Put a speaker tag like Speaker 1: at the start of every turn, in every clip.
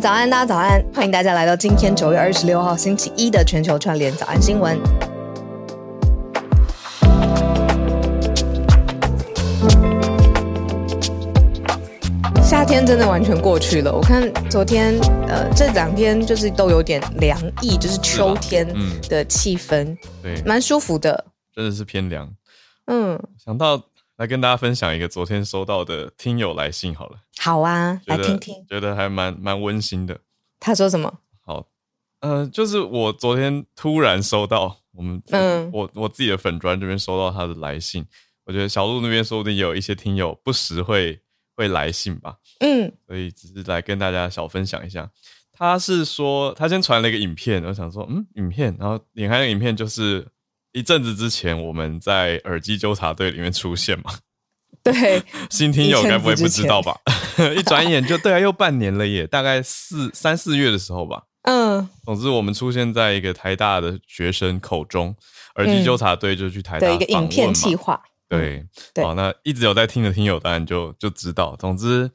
Speaker 1: 早安，大家早安。欢迎大家来到今天九月二十六号星期一的全球串联早安新闻。夏天真的完全过去了。我看昨天，呃，这两天就是都有点凉意，就是秋天的气氛，嗯、对，蛮舒服的。
Speaker 2: 真的是偏凉。嗯，想到。来跟大家分享一个昨天收到的听友来信好了。
Speaker 1: 好啊，来听听，
Speaker 2: 觉得还蛮蛮温馨的。
Speaker 1: 他说什么？
Speaker 2: 好，呃，就是我昨天突然收到我们，嗯，我我自己的粉专这边收到他的来信。我觉得小鹿那边说不定也有一些听友不时会会来信吧。嗯，所以只是来跟大家小分享一下。他是说他先传了一个影片，我想说，嗯，影片，然后点开那个影片就是。一阵子之前，我们在耳机纠察队里面出现嘛？
Speaker 1: 对，
Speaker 2: 新听友该不会不知道吧？一 转眼就对啊，又半年了耶，大概四三四月的时候吧。嗯，总之我们出现在一个台大的学生口中，耳机纠察队就去台大的一个影片计划。对，对，好，那一直有在听的听友当然就就知道。总之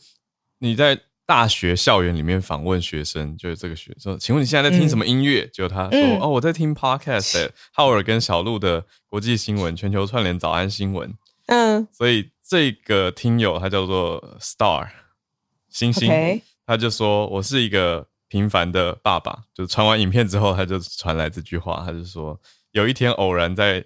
Speaker 2: 你在。大学校园里面访问学生，就是这个学生：“请问你现在在听什么音乐？”结果、嗯、他说：“嗯、哦，我在听 Podcast，浩尔跟小鹿的国际新闻，全球串联早安新闻。”嗯，所以这个听友他叫做 Star 星星，Okay. 他就说：“我是一个平凡的爸爸。”就传完影片之后，他就传来这句话，他就说：“有一天偶然在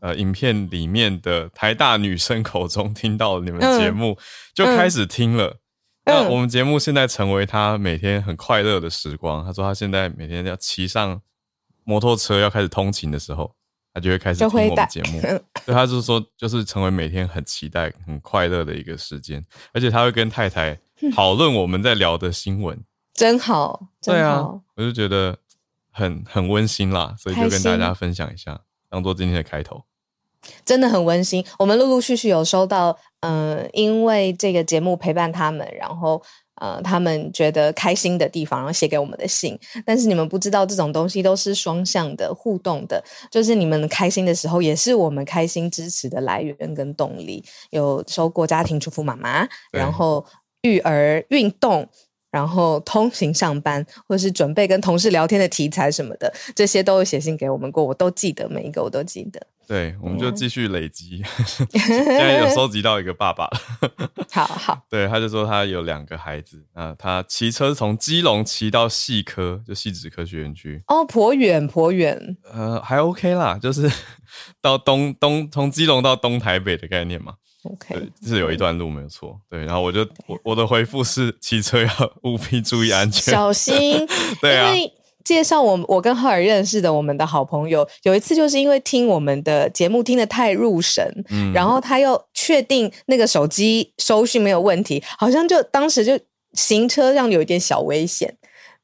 Speaker 2: 呃影片里面的台大女生口中听到你们节目，嗯、就开始听了。”那我们节目现在成为他每天很快乐的时光。他说他现在每天要骑上摩托车要开始通勤的时候，他就会开始听我们节目。所以他就是说，就是成为每天很期待、很快乐的一个时间。而且他会跟太太讨论我们在聊的新闻，
Speaker 1: 真好。真好。对啊，
Speaker 2: 我就觉得很很温馨啦，所以就跟大家分享一下，当做今天的开头。
Speaker 1: 真的很温馨。我们陆陆续续有收到，嗯、呃，因为这个节目陪伴他们，然后呃，他们觉得开心的地方，然后写给我们的信。但是你们不知道，这种东西都是双向的、互动的。就是你们开心的时候，也是我们开心支持的来源跟动力。有收过家庭主妇妈妈，然后育儿、运动。然后通勤上班，或是准备跟同事聊天的题材什么的，这些都有写信给我们过，我都记得每一个，我都记得。
Speaker 2: 对，我们就继续累积，嗯、现在有收集到一个爸爸 了。
Speaker 1: 好好，
Speaker 2: 对，他就说他有两个孩子啊，他骑车从基隆骑到细科，就细子科学园区。
Speaker 1: 哦，颇远颇远。
Speaker 2: 呃，还 OK 啦，就是到东东从基隆到东台北的概念嘛。
Speaker 1: OK，
Speaker 2: 对，是有一段路没有错。对，然后我就我我的回复是骑车要务必注意安全，
Speaker 1: 小心。对啊，因为介绍我我跟浩尔认识的我们的好朋友，有一次就是因为听我们的节目听得太入神，嗯，然后他又确定那个手机收讯没有问题，好像就当时就行车上有一点小危险。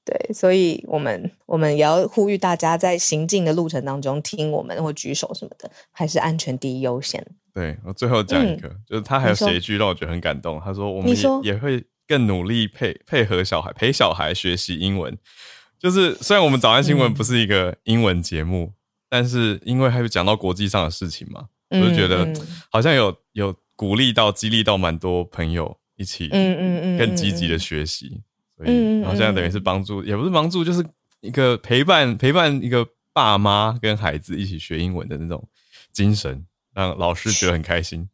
Speaker 1: 对，所以我们我们也要呼吁大家在行进的路程当中听我们或举手什么的，还是安全第一优先。
Speaker 2: 对，我最后讲一个，嗯、就是他还有写一句让我觉得很感动。他说：“我们也会更努力配配合小孩，陪小孩学习英文。就是虽然我们早安新闻不是一个英文节目，嗯、但是因为还有讲到国际上的事情嘛，嗯、我就觉得好像有有鼓励到、激励到蛮多朋友一起，嗯嗯嗯，更积极的学习。所以，然后现在等于是帮助，也不是帮助，就是一个陪伴，陪伴一个爸妈跟孩子一起学英文的那种精神。”让老师觉得很开心，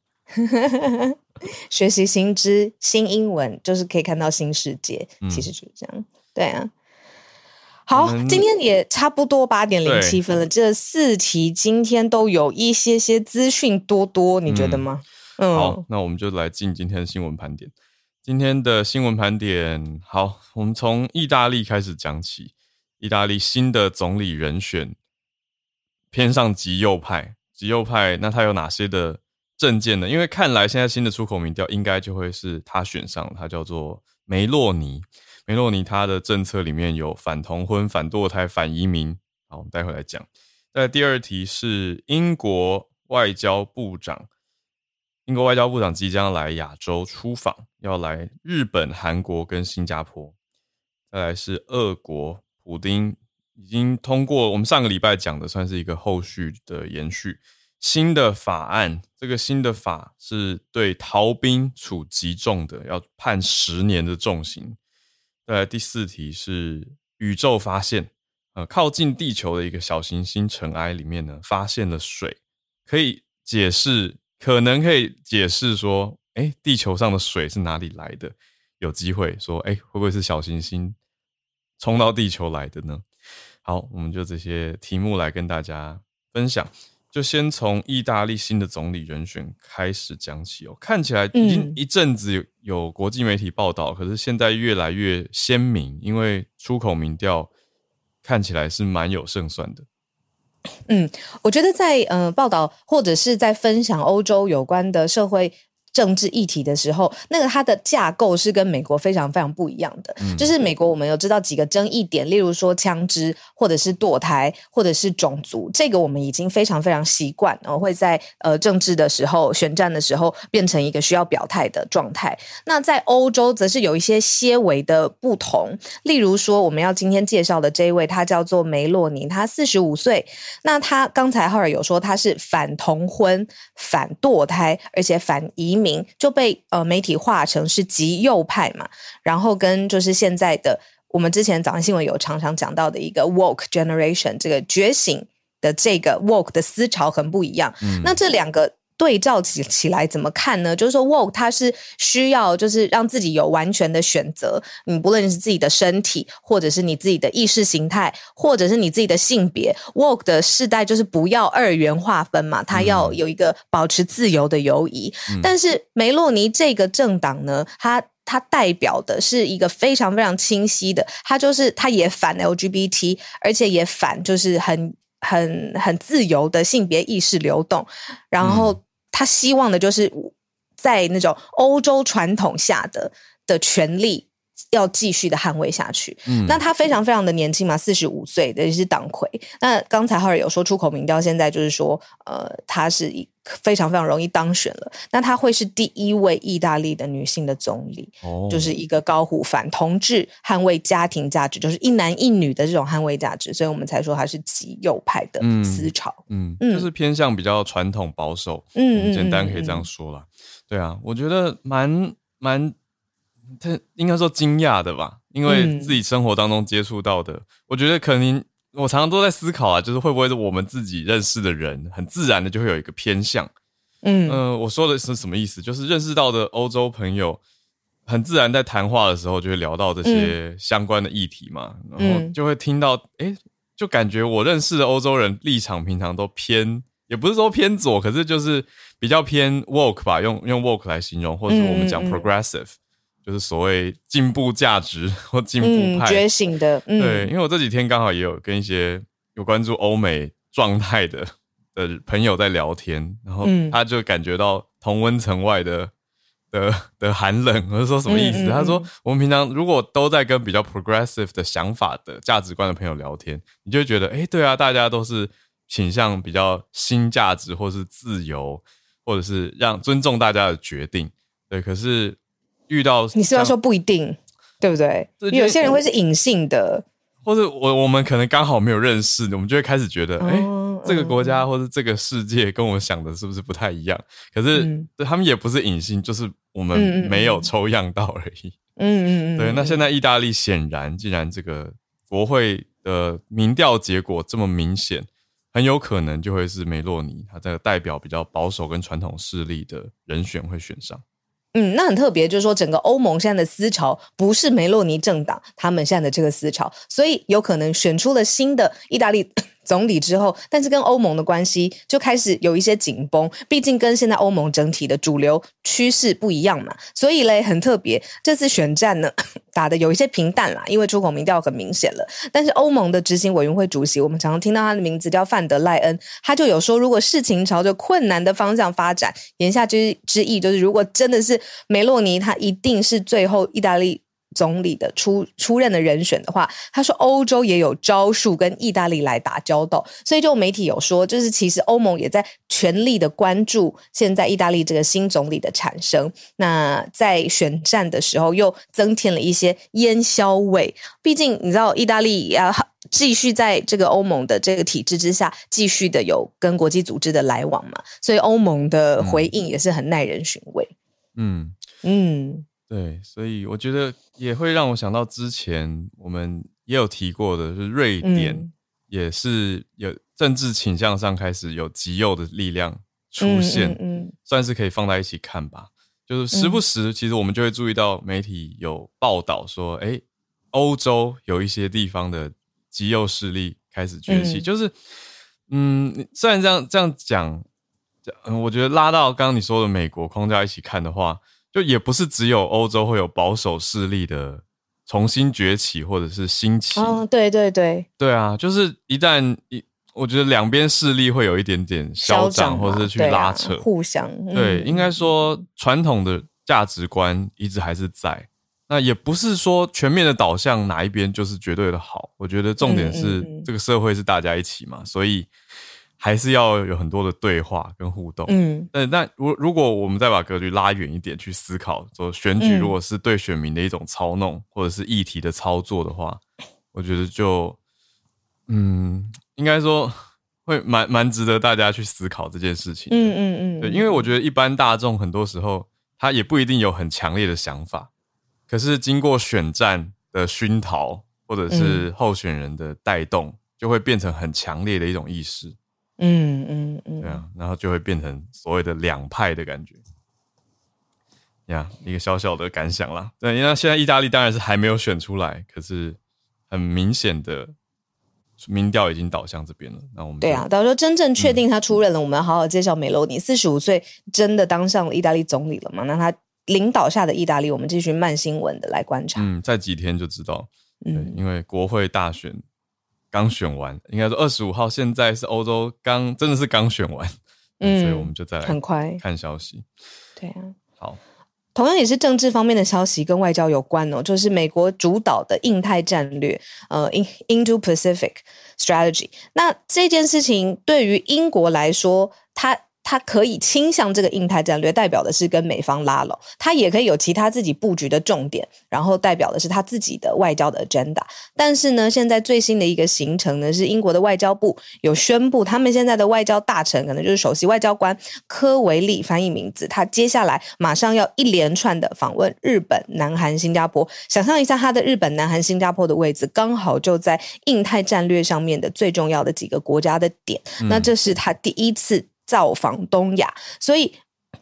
Speaker 1: 学习新知、新英文，就是可以看到新世界。嗯、其实就是这样，对啊。好，今天也差不多八点零七分了。这四题今天都有一些些资讯多多，你觉得吗？
Speaker 2: 嗯，嗯好，那我们就来进今天的新闻盘点。今天的新闻盘点，好，我们从意大利开始讲起。意大利新的总理人选偏上极右派。极右派，那他有哪些的政见呢？因为看来现在新的出口民调应该就会是他选上，他叫做梅洛尼。梅洛尼他的政策里面有反同婚、反堕胎、反移民。好，我们待会来讲。那第二题是英国外交部长，英国外交部长即将来亚洲出访，要来日本、韩国跟新加坡。再来是俄国，普丁已经通过我们上个礼拜讲的，算是一个后续的延续。新的法案，这个新的法是对逃兵处极重的，要判十年的重刑。再来第四题是宇宙发现。呃，靠近地球的一个小行星尘埃里面呢，发现了水，可以解释，可能可以解释说，哎，地球上的水是哪里来的？有机会说，哎，会不会是小行星冲到地球来的呢？好，我们就这些题目来跟大家分享，就先从意大利新的总理人选开始讲起哦。看起来已经一阵子有有国际媒体报道，可是现在越来越鲜明，因为出口民调。看起来是蛮有胜算的。
Speaker 1: 嗯，我觉得在呃报道或者是在分享欧洲有关的社会。政治议题的时候，那个它的架构是跟美国非常非常不一样的。嗯、就是美国，我们有知道几个争议点，例如说枪支，或者是堕胎，或者是种族，这个我们已经非常非常习惯，然后会在呃政治的时候、选战的时候变成一个需要表态的状态。那在欧洲，则是有一些些微的不同，例如说我们要今天介绍的这一位，他叫做梅洛尼，他四十五岁。那他刚才浩尔有说他是反同婚、反堕胎，而且反移民。名就被呃媒体化成是极右派嘛，然后跟就是现在的我们之前早上新闻有常常讲到的一个 woke generation 这个觉醒的这个 woke 的思潮很不一样。嗯，那这两个。对照起起来怎么看呢？就是说，woke 它是需要就是让自己有完全的选择，你不论是自己的身体，或者是你自己的意识形态，或者是你自己的性别，woke 的世代就是不要二元划分嘛，它要有一个保持自由的游移。嗯、但是梅洛尼这个政党呢，它它代表的是一个非常非常清晰的，它就是它也反 LGBT，而且也反就是很很很自由的性别意识流动，然后。嗯他希望的就是在那种欧洲传统下的的权利要继续的捍卫下去。嗯，那他非常非常的年轻嘛，四十五岁的也是党魁。那刚才浩尔有说出口民调，现在就是说，呃，他是一。非常非常容易当选了，那她会是第一位意大利的女性的总理，哦，就是一个高呼反同志、捍卫家庭价值，就是一男一女的这种捍卫价值，所以我们才说她是极右派的思潮，
Speaker 2: 嗯，嗯，就是偏向比较传统保守，嗯，简单可以这样说啦。嗯嗯嗯嗯，对啊，我觉得蛮蛮，他应该说惊讶的吧，因为自己生活当中接触到的，嗯，我觉得可能。我常常都在思考啊，就是会不会是我们自己认识的人，很自然的就会有一个偏向。嗯，呃，我说的是什么意思？就是认识到的欧洲朋友，很自然在谈话的时候就会聊到这些相关的议题嘛，嗯、然后就会听到，哎、欸，就感觉我认识的欧洲人立场平常都偏，也不是说偏左，可是就是比较偏 woke 吧，用用 woke 来形容，或者是我们讲 progressive。就是所谓进步价值 或进步派、嗯、觉
Speaker 1: 醒的，嗯、
Speaker 2: 对，因为我这几天刚好也有跟一些有关注欧美状态的的朋友在聊天，然后他就感觉到同温层外的的的寒冷，我就说什么意思？嗯嗯嗯、他说我们平常如果都在跟比较 progressive 的想法的价值观的朋友聊天，你就会觉得，哎，对啊，大家都是倾向比较新价值，或是自由，或者是让尊重大家的决定，对，可是。遇到
Speaker 1: 你是要说不一定，对不对？有些人会是隐性的，
Speaker 2: 或者我我们可能刚好没有认识，我们就会开始觉得，哎、这个国家或者这个世界跟我想的是不是不太一样？可是、嗯、他们也不是隐性，就是我们没有抽样到而已。嗯嗯嗯。对，那现在意大利显然，既然这个国会的民调结果这么明显，很有可能就会是梅洛尼，他这个代表比较保守跟传统势力的人选会选上。
Speaker 1: 嗯，那很特别，就是说整个欧盟现在的思潮不是梅洛尼政党他们现在的这个思潮，所以有可能选出了新的意大利总理之后，但是跟欧盟的关系就开始有一些紧绷，毕竟跟现在欧盟整体的主流趋势不一样嘛，所以嘞很特别，这次选战呢 打得有一些平淡啦，因为出口民调很明显了。但是欧盟的执行委员会主席，我们常常听到他的名字叫范德赖恩，他就有说，如果事情朝着困难的方向发展，言下之之意就是，如果真的是梅洛尼，他一定是最后意大利。总理的出出任的人选的话，他说欧洲也有招数跟意大利来打交道，所以就媒体有说，就是其实欧盟也在全力的关注现在意大利这个新总理的产生。那在选战的时候又增添了一些烟硝味，毕竟你知道意大利要继续在这个欧盟的这个体制之下继续的有跟国际组织的来往嘛，所以欧盟的回应也是很耐人寻味。
Speaker 2: 嗯嗯。对，所以我觉得也会让我想到之前我们也有提过的，就是瑞典也是有政治倾向上开始有极右的力量出现，嗯算是可以放在一起看吧。就是时不时，其实我们就会注意到媒体有报道说，哎，欧洲有一些地方的极右势力开始崛起。嗯、就是，嗯，虽然这样这样讲，嗯，我觉得拉到刚刚你说的美国框架一起看的话。就也不是只有欧洲会有保守势力的重新崛起或者是兴起。
Speaker 1: 嗯，对对对，
Speaker 2: 对啊，就是一旦一，我觉得两边势力会有一点点嚣张，或者是去拉扯，
Speaker 1: 啊、互相。
Speaker 2: 嗯、对，应该说传统的价值观一直还是在，那也不是说全面的导向哪一边就是绝对的好。我觉得重点是这个社会是大家一起嘛，所以。还是要有很多的对话跟互动，嗯，但但如如果我们再把格局拉远一点去思考，说选举如果是对选民的一种操弄，嗯、或者是议题的操作的话，我觉得就，嗯，应该说会蛮蛮值得大家去思考这件事情，嗯嗯嗯，对，因为我觉得一般大众很多时候他也不一定有很强烈的想法，可是经过选战的熏陶，或者是候选人的带动，就会变成很强烈的一种意识。嗯嗯嗯，对啊，然后就会变成所谓的两派的感觉，呀，一个小小的感想啦。对，因为现在意大利当然是还没有选出来，可是很明显的民调已经导向这边了。那我们
Speaker 1: 对啊，到时候真正确定他出任了，嗯、我们要好好介绍梅洛尼。四十五岁真的当上了意大利总理了吗？那他领导下的意大利，我们继续慢新闻的来观察。
Speaker 2: 嗯，在几天就知道。嗯，因为国会大选。刚选完，应该说二十五号，现在是欧洲刚真的是刚选完，嗯，所以我们就再来很快看消息。
Speaker 1: 对啊，
Speaker 2: 好，
Speaker 1: 同样也是政治方面的消息，跟外交有关哦，就是美国主导的印太战略，呃，Indo-Pacific Strategy。那这件事情对于英国来说，它。他可以倾向这个印太战略，代表的是跟美方拉拢；他也可以有其他自己布局的重点，然后代表的是他自己的外交的 agenda。但是呢，现在最新的一个行程呢，是英国的外交部有宣布，他们现在的外交大臣可能就是首席外交官科维利翻译名字，他接下来马上要一连串的访问日本、南韩、新加坡。想象一下，他的日本、南韩、新加坡的位置刚好就在印太战略上面的最重要的几个国家的点。那这是他第一次。造访东亚，所以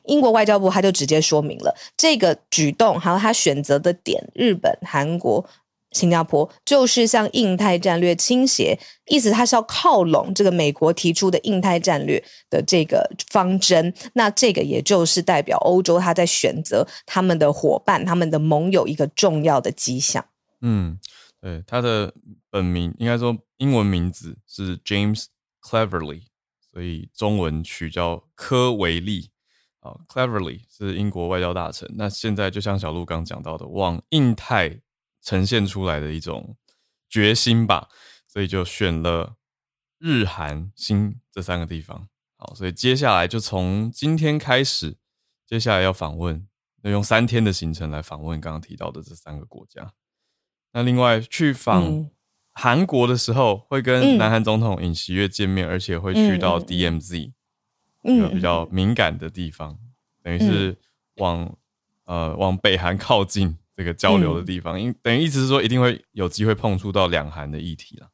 Speaker 1: 英国外交部他就直接说明了这个举动，还有他选择的点，日本、韩国、新加坡，就是向印太战略倾斜，意思他是要靠拢这个美国提出的印太战略的这个方针。那这个也就是代表欧洲他在选择他们的伙伴、他们的盟友一个重要的迹象。
Speaker 2: 嗯，对，他的本名应该说英文名字是 James Cleverly。所以中文取叫科维利啊，Cleverly 是英国外交大臣。那现在就像小鹿刚讲到的，往印太呈现出来的一种决心吧，所以就选了日韩新这三个地方。好，所以接下来就从今天开始，接下来要访问，要用三天的行程来访问刚刚提到的这三个国家。那另外去访。嗯韩国的时候会跟南韩总统尹锡悦见面，嗯、而且会去到 DMZ，嗯，一个比较敏感的地方，嗯、等于是往、嗯、呃往北韩靠近这个交流的地方，因、嗯、等于意思是说一定会有机会碰触到两韩的议题了。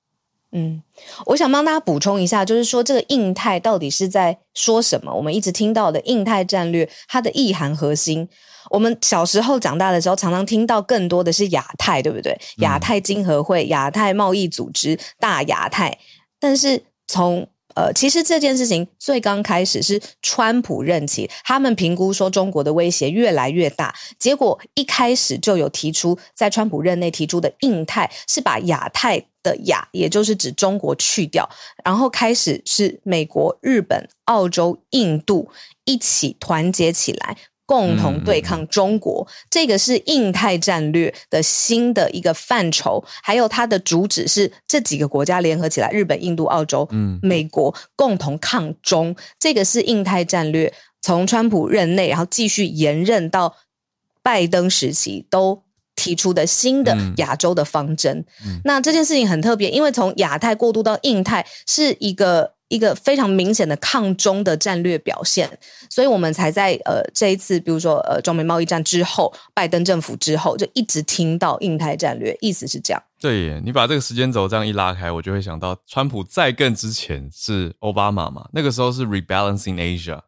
Speaker 1: 嗯，我想帮大家补充一下，就是说这个印太到底是在说什么？我们一直听到的印太战略，它的意涵核心。我们小时候长大的时候，常常听到更多的是亚太，对不对？亚太经合会、亚太贸易组织、大亚太。但是从呃，其实这件事情最刚开始是川普任期，他们评估说中国的威胁越来越大，结果一开始就有提出，在川普任内提出的印太是把亚太的亚，也就是指中国去掉，然后开始是美国、日本、澳洲、印度一起团结起来。共同对抗中国，嗯、这个是印太战略的新的一个范畴，还有它的主旨是这几个国家联合起来，日本、印度、澳洲、嗯、美国共同抗中，这个是印太战略从川普任内，然后继续延任到拜登时期都提出的新的亚洲的方针。嗯、那这件事情很特别，因为从亚太过渡到印太是一个。一个非常明显的抗中的战略表现，所以我们才在呃这一次，比如说呃中美贸易战之后，拜登政府之后，就一直听到印太战略，意思是这样。
Speaker 2: 对耶，你把这个时间轴这样一拉开，我就会想到，川普在更之前是奥巴马嘛，那个时候是 rebalancing Asia，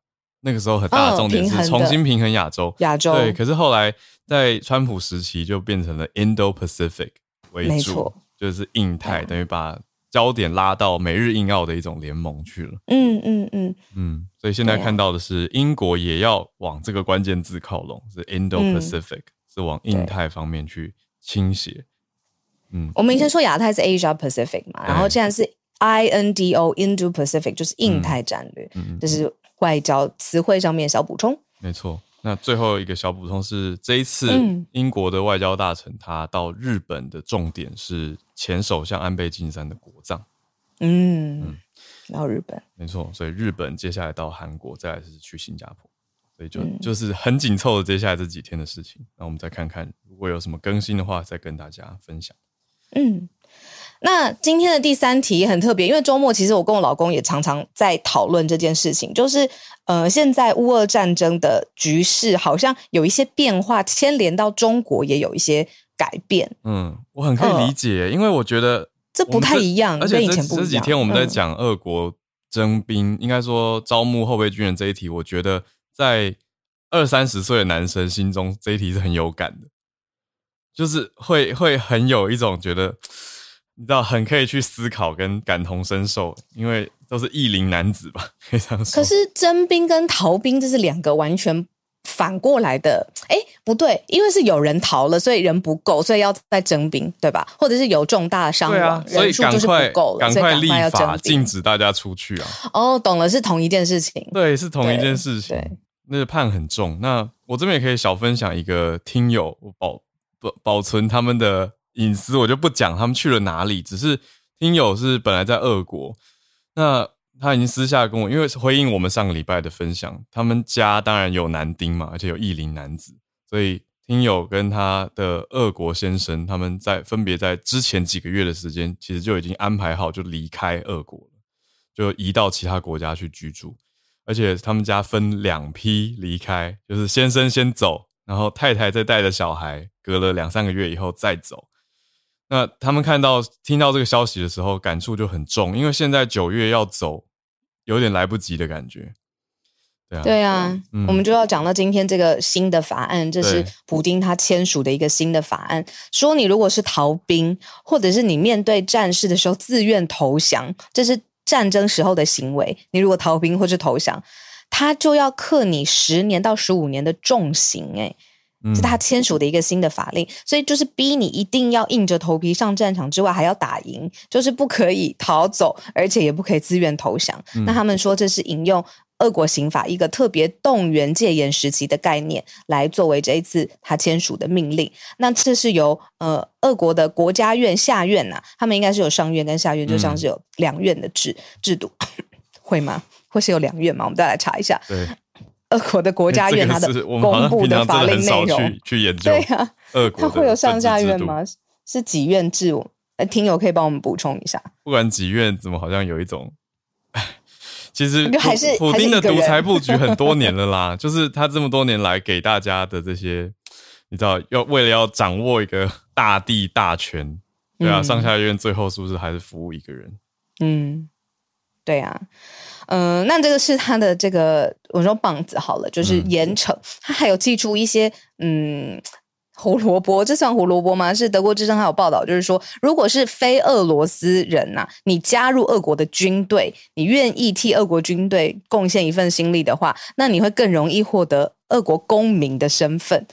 Speaker 2: 那个时候很大的重点是重新平衡亚洲，
Speaker 1: 亚洲
Speaker 2: 对。可是后来在川普时期就变成了 Indo-Pacific 为主，就是印太，等于把。焦点拉到美日印澳的一种联盟去了。
Speaker 1: 嗯嗯嗯
Speaker 2: 嗯，所以现在看到的是英国也要往这个关键字靠拢，是 Indo-Pacific，、嗯、是往印太方面去倾斜。嗯，
Speaker 1: 我们以前说亚太是 Asia Pacific 嘛，然后现在是 INDO Indo-Pacific，就是印太战略。嗯，嗯，这是外交词汇上面小补充。
Speaker 2: 没错。那最后一个小补充是，这一次英国的外交大臣他到日本的重点是前首相安倍晋三的国葬。
Speaker 1: 嗯嗯，到日本
Speaker 2: 没错，所以日本接下来到韩国，再来是去新加坡，所以就就是很紧凑的接下来这几天的事情。那我们再看看，如果有什么更新的话，再跟大家分享。
Speaker 1: 嗯。那今天的第三题很特别，因为周末其实我跟我老公也常常在讨论这件事情，就是呃，现在乌俄战争的局势好像有一些变化，牵连到中国也有一些改变。
Speaker 2: 嗯，我很可以理解，呃、因为我觉得
Speaker 1: 这不太一样，跟以前。
Speaker 2: 这几天我们在讲俄国征兵，嗯、应该说招募后备军人这一题，我觉得在二三十岁的男生心中这一题是很有感的，就是会会很有一种觉得。你知道，很可以去思考跟感同身受，因为都是适龄男子吧，可以这样说。
Speaker 1: 可是征兵跟逃兵这是两个完全反过来的，哎，不对，因为是有人逃了，所以人不够，所以要再征兵，对吧？或者是有重大伤亡，
Speaker 2: 所以赶快
Speaker 1: 赶
Speaker 2: 快，立法禁止大家出去啊！
Speaker 1: 哦，懂了，是同一件事情，
Speaker 2: 对，是同一件事情，对，那个判很重。那我这边也可以小分享一个听友保保保存他们的。隐私我就不讲，他们去了哪里？只是听友是本来在俄国，那他已经私下跟我，因为回应我们上个礼拜的分享，他们家当然有男丁嘛，而且有异龄男子，所以听友跟他的俄国先生，他们在分别在之前几个月的时间，其实就已经安排好就离开俄国了，就移到其他国家去居住，而且他们家分两批离开，就是先生先走，然后太太再带着小孩，隔了两三个月以后再走。那他们看到、听到这个消息的时候，感触就很重，因为现在九月要走，有点来不及的感觉。对啊，
Speaker 1: 对啊，嗯、我们就要讲到今天这个新的法案，这是普丁他签署的一个新的法案，对说你如果是逃兵，或者是你面对战事的时候自愿投降，这是战争时候的行为，你如果逃兵或是投降，他就要克你十年到十五年的重刑，诶是他签署的一个新的法令，所以就是逼你一定要硬着头皮上战场之外，还要打赢，就是不可以逃走，而且也不可以自愿投降。嗯、那他们说这是引用俄国刑法一个特别动员戒严时期的概念来作为这一次他签署的命令。那这是由呃俄国的国家院下院呐、啊，他们应该是有上院跟下院，就像是有两院的制制度，会吗？会是有两院吗？我们再来查一下。
Speaker 2: 对。
Speaker 1: 俄国的国家院，它的公布的法令内容，
Speaker 2: 去去研究。
Speaker 1: 对啊，俄国它会有上下院吗？是几院制？呃，听友可以帮我们补充一下。
Speaker 2: 不管几院，怎么好像有一种，其实还是普丁的独裁布局很多年了啦。就是他这么多年来给大家的这些，你知道，要为了要掌握一个大地大权，对啊，上下院最后是不是还是服务一个人？
Speaker 1: 嗯，对啊。嗯、呃，那这个是他的这个，我说棒子好了，就是严惩。嗯、他还有寄出一些，嗯，胡萝卜，这算胡萝卜吗？是德国之声还有报道，就是说，如果是非俄罗斯人呐、啊，你加入俄国的军队，你愿意替俄国军队贡献一份心力的话，那你会更容易获得俄国公民的身份。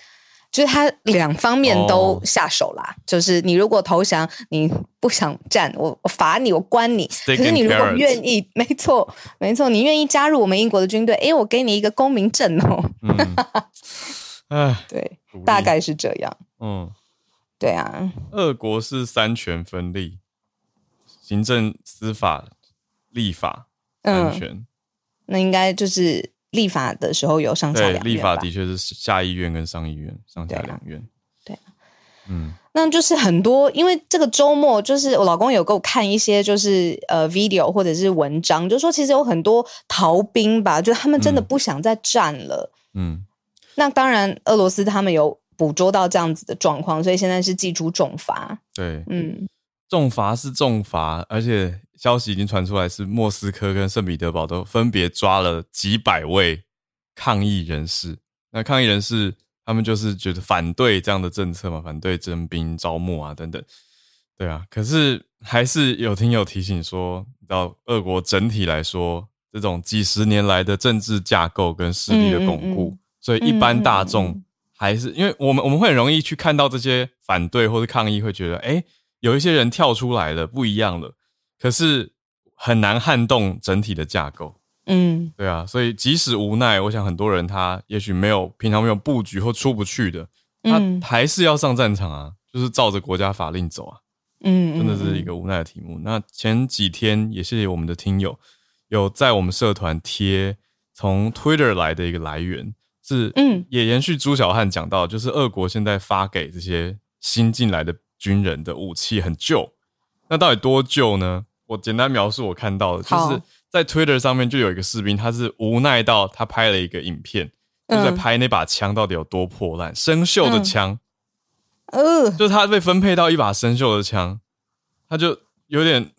Speaker 1: 就是他两方面都下手啦。Oh. 就是你如果投降，你不想战，我我罚你，我关你。可是你如果愿意，没错没错，你愿意加入我们英国的军队，哎，我给你一个公民证哦。
Speaker 2: 嗯，
Speaker 1: 对，大概是这样。
Speaker 2: 嗯，
Speaker 1: 对啊。
Speaker 2: 俄国是三权分立，行政、司法、立法三权。
Speaker 1: 嗯，那应该就是。立法的时候有上下两院，
Speaker 2: 立法的确是下议院跟上议院上下两院。
Speaker 1: 对，
Speaker 2: 嗯，
Speaker 1: 那就是很多，因为这个周末就是我老公有给我看一些，就是呃 video 或者是文章，就说其实有很多逃兵吧，就他们真的不想再战了。
Speaker 2: 嗯，
Speaker 1: 那当然，俄罗斯他们有捕捉到这样子的状况，所以现在是祭出重罚。
Speaker 2: 对，
Speaker 1: 嗯，
Speaker 2: 重罚是重罚，而且。消息已经传出来，是莫斯科跟圣彼得堡都分别抓了几百位抗议人士。那抗议人士他们就是觉得反对这样的政策嘛，反对征兵招募啊等等。对啊，可是还是有听友提醒说，到俄国整体来说，这种几十年来的政治架构跟势力的巩固，嗯嗯嗯，所以一般大众还是因为我们我们会很容易去看到这些反对或者抗议，会觉得哎，有一些人跳出来了，不一样了。可是很难撼动整体的架构，
Speaker 1: 嗯，
Speaker 2: 对啊，所以即使无奈，我想很多人他也许没有平常没有布局或出不去的，他还是要上战场啊，就是照着国家法令走啊，
Speaker 1: 嗯，
Speaker 2: 真的是一个无奈的题目。那前几天也谢谢我们的听友有在我们社团贴从 Twitter 来的一个来源，是嗯，也延续朱小汉讲到，就是俄国现在发给这些新进来的军人的武器很旧。那到底多旧呢？我简单描述我看到的，就是在 Twitter 上面就有一个士兵，他是无奈到他拍了一个影片，就在拍那把枪到底有多破烂，生锈的枪，
Speaker 1: 呃，
Speaker 2: 就他被分配到一把生锈的枪，他就有点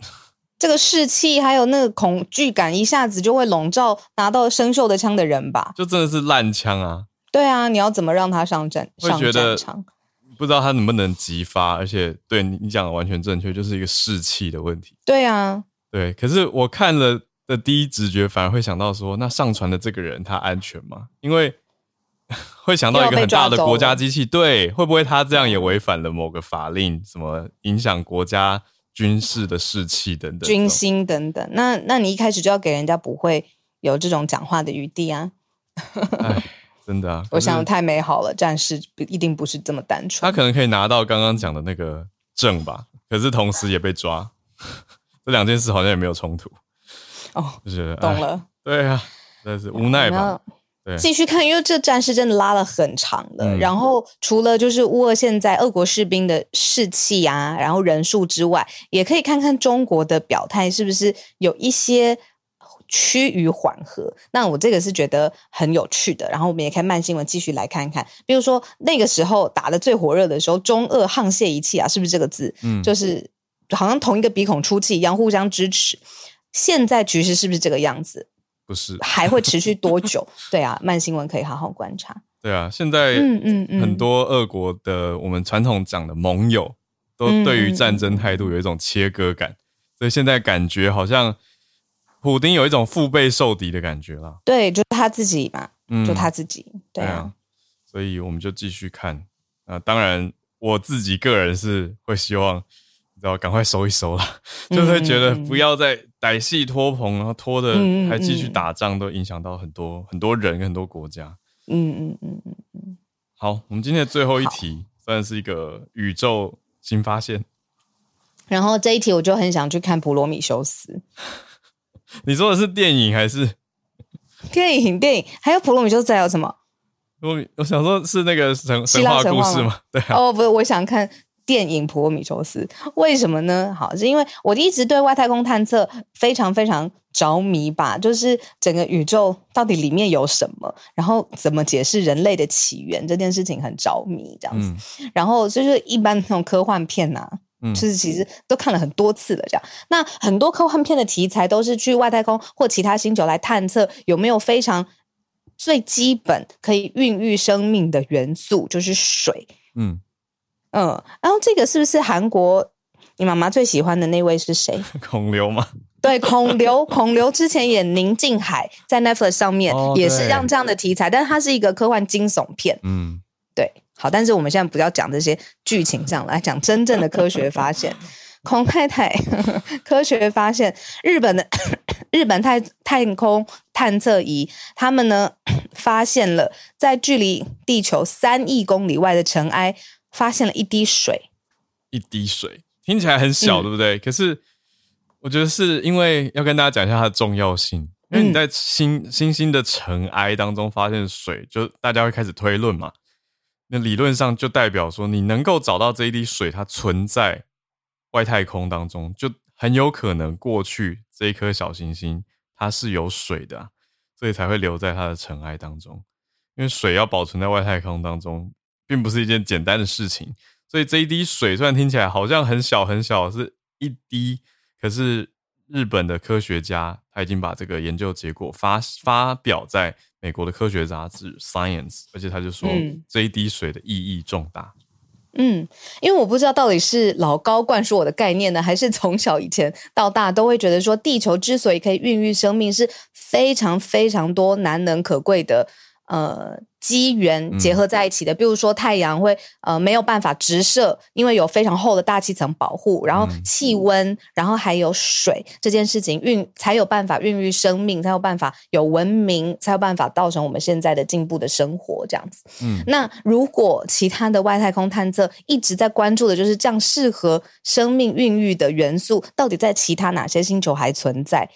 Speaker 1: 这个士气还有那个恐惧感，一下子就会笼罩拿到生锈的枪的人吧？
Speaker 2: 就真的是烂枪啊！
Speaker 1: 对啊，你要怎么让他上战？
Speaker 2: 会觉得？不知道他能不能激发，而且对你你讲的完全正确，就是一个士气的问题。
Speaker 1: 对啊，
Speaker 2: 对。可是我看了的第一直觉，反而会想到说，那上传的这个人他安全吗？因为会想到一个很大的国家机器，对，会不会他这样也违反了某个法令，什么影响国家军事的士气等等，
Speaker 1: 军心等等。那那你一开始就要给人家不会有这种讲话的余地啊。
Speaker 2: 真的啊，
Speaker 1: 我想太美好了，战士一定不是这么单纯。
Speaker 2: 他可能可以拿到刚刚讲的那个证吧，可是同时也被抓，这两件事好像也没有冲突。
Speaker 1: 哦，
Speaker 2: 就是
Speaker 1: 懂了。
Speaker 2: 对啊，真是无奈吧？对，
Speaker 1: 继续看，因为这战事真的拉了很长的。嗯、然后除了就是乌俄现在俄国士兵的士气啊，然后人数之外，也可以看看中国的表态是不是有一些。趋于缓和，那我这个是觉得很有趣的。然后我们也可以慢新闻继续来看看，比如说那个时候打得最火热的时候，中俄沆瀣一气啊，是不是这个字？嗯，就是好像同一个鼻孔出气一样，互相支持。现在局势是不是这个样子？
Speaker 2: 不是，
Speaker 1: 还会持续多久？对啊，慢新闻可以好好观察。
Speaker 2: 对啊，现在嗯嗯嗯，很多俄国的我们传统讲的盟友，都对于战争态度有一种切割感，所以现在感觉好像。普丁有一种腹背受敌的感觉了，
Speaker 1: 对，就是他自己嘛，嗯、就他自己，对啊，
Speaker 2: 所以我们就继续看。啊，当然我自己个人是会希望，你知道，赶快收一收了，嗯、就会觉得不要再歹戏拖棚，然后拖的还继续打仗，都影响到很多很多人、很多国家。
Speaker 1: 嗯嗯嗯嗯嗯。
Speaker 2: 好，我们今天的最后一题算是一个宇宙新发现。
Speaker 1: 然后这一题我就很想去看《普罗米修斯》。
Speaker 2: 你说的是电影还是
Speaker 1: 电影？电影还有普罗米修斯还有什么？
Speaker 2: 我我想说是那个神神话故事吗？对啊。哦，
Speaker 1: 不是，我想看电影《普罗米修斯》。为什么呢？好，是因为我一直对外太空探测非常非常着迷吧。就是整个宇宙到底里面有什么，然后怎么解释人类的起源这件事情很着迷，这样子。嗯、然后就是一般那种科幻片呐、啊。就是其实都看了很多次了，这样。那很多科幻片的题材都是去外太空或其他星球来探测有没有非常最基本可以孕育生命的元素，就是水。嗯嗯，然后这个是不是韩国你妈妈最喜欢的那位是谁？
Speaker 2: 孔刘吗？
Speaker 1: 对，孔刘，孔刘之前演《宁静海》在 Netflix 上面也是让这样的题材，但是它是一个科幻惊悚片。嗯，对，好，但是我们现在不要讲这些剧情上来讲真正的科学发现。孔太太 科学发现，日本的日本太太空探测仪，他们呢发现了在距离地球三亿公里外的尘埃，发现了一滴水。
Speaker 2: 一滴水听起来很小，嗯、对不对？可是我觉得是因为要跟大家讲一下它的重要性，因为你在星星星的尘埃当中发现水，就大家会开始推论嘛。那理论上就代表说，你能够找到这一滴水，它存在。外太空当中，就很有可能过去这一颗小行星它是有水的，所以才会留在它的尘埃当中。因为水要保存在外太空当中，并不是一件简单的事情。所以这一滴水虽然听起来好像很小很小，是一滴，可是日本的科学家他已经把这个研究结果发发表在美国的科学杂志《Science》，而且他就说这一滴水的意义重大。
Speaker 1: 嗯，因为我不知道到底是老高灌输我的概念呢，还是从小以前到大都会觉得说，地球之所以可以孕育生命，是非常非常多难能可贵的。呃，机缘结合在一起的，比如说太阳会呃没有办法直射，因为有非常厚的大气层保护，然后气温，然后还有水这件事情孕才有办法孕育生命，才有办法有文明，才有办法造成我们现在的进步的生活这样子。嗯，那如果其他的外太空探测一直在关注的就是这样适合生命孕育的元素，到底在其他哪些星球还存在？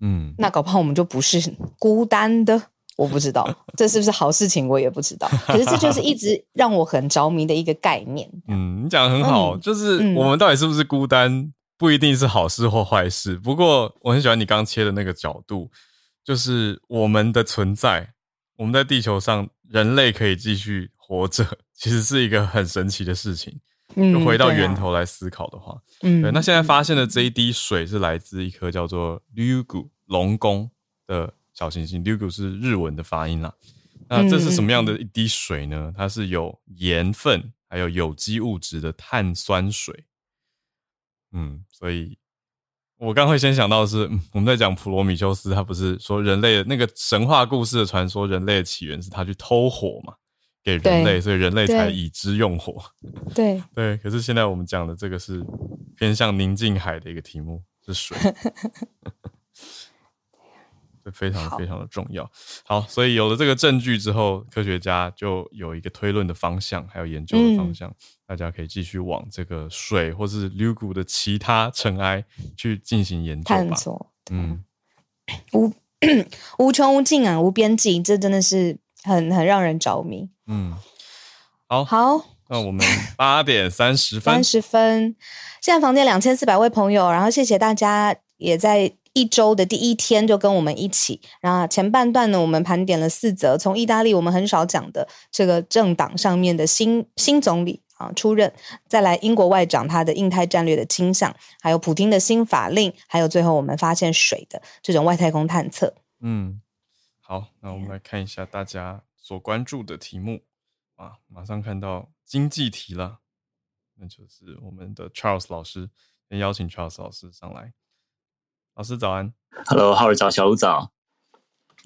Speaker 1: 嗯，那搞不好我们就不是孤单的。我不知道这是不是好事情，我也不知道。可是这就是一直让我很着迷的一个概念。
Speaker 2: 嗯，你讲的很好，嗯、就是我们到底是不是孤单，不一定是好事或坏事。不过我很喜欢你刚切的那个角度，就是我们的存在，我们在地球上，人类可以继续活着，其实是一个很神奇的事情。就回到源头来思考的话，嗯，对。那现在发现的这一滴水是来自一颗叫做 ryugu 龙宫的。小行星 Ryugu 是日文的发音啦。那这是什么样的一滴水呢？它是有盐分还有有机物质的碳酸水。嗯，所以我刚会先想到的是，我们在讲普罗米修斯，他不是说人类的那个神话故事的传说，人类的起源是他去偷火嘛，给人类，所以人类才以之用火。
Speaker 1: 对
Speaker 2: 对，可是现在我们讲的这个是偏向宁静海的一个题目，是水。非常非常的重要。好，好，所以有了这个证据之后，科学家就有一个推论的方向，还有研究的方向，嗯、大家可以继续往这个水或是绿谷的其他尘埃去进行研究吧。探索，嗯，
Speaker 1: 无 无穷无尽啊，无边际，这真的是很很让人着迷。
Speaker 2: 嗯，好，
Speaker 1: 好，
Speaker 2: 那我们 八点三十分，
Speaker 1: 三十分，现在房间两千四百位朋友，然后谢谢大家也在。一周的第一天就跟我们一起，然后前半段呢，我们盘点了四则，从意大利我们很少讲的这个政党上面的新新总理啊出任，再来英国外长他的印太战略的倾向，还有普丁的新法令，还有最后我们发现水的这种外太空探测。
Speaker 2: 嗯，好，那我们来看一下大家所关注的题目啊，马上看到经济题了，那就是我们的 Charles 老师，先邀请 Charles 老师上来。老师早安
Speaker 3: ，Hello，浩尔早，小卢早。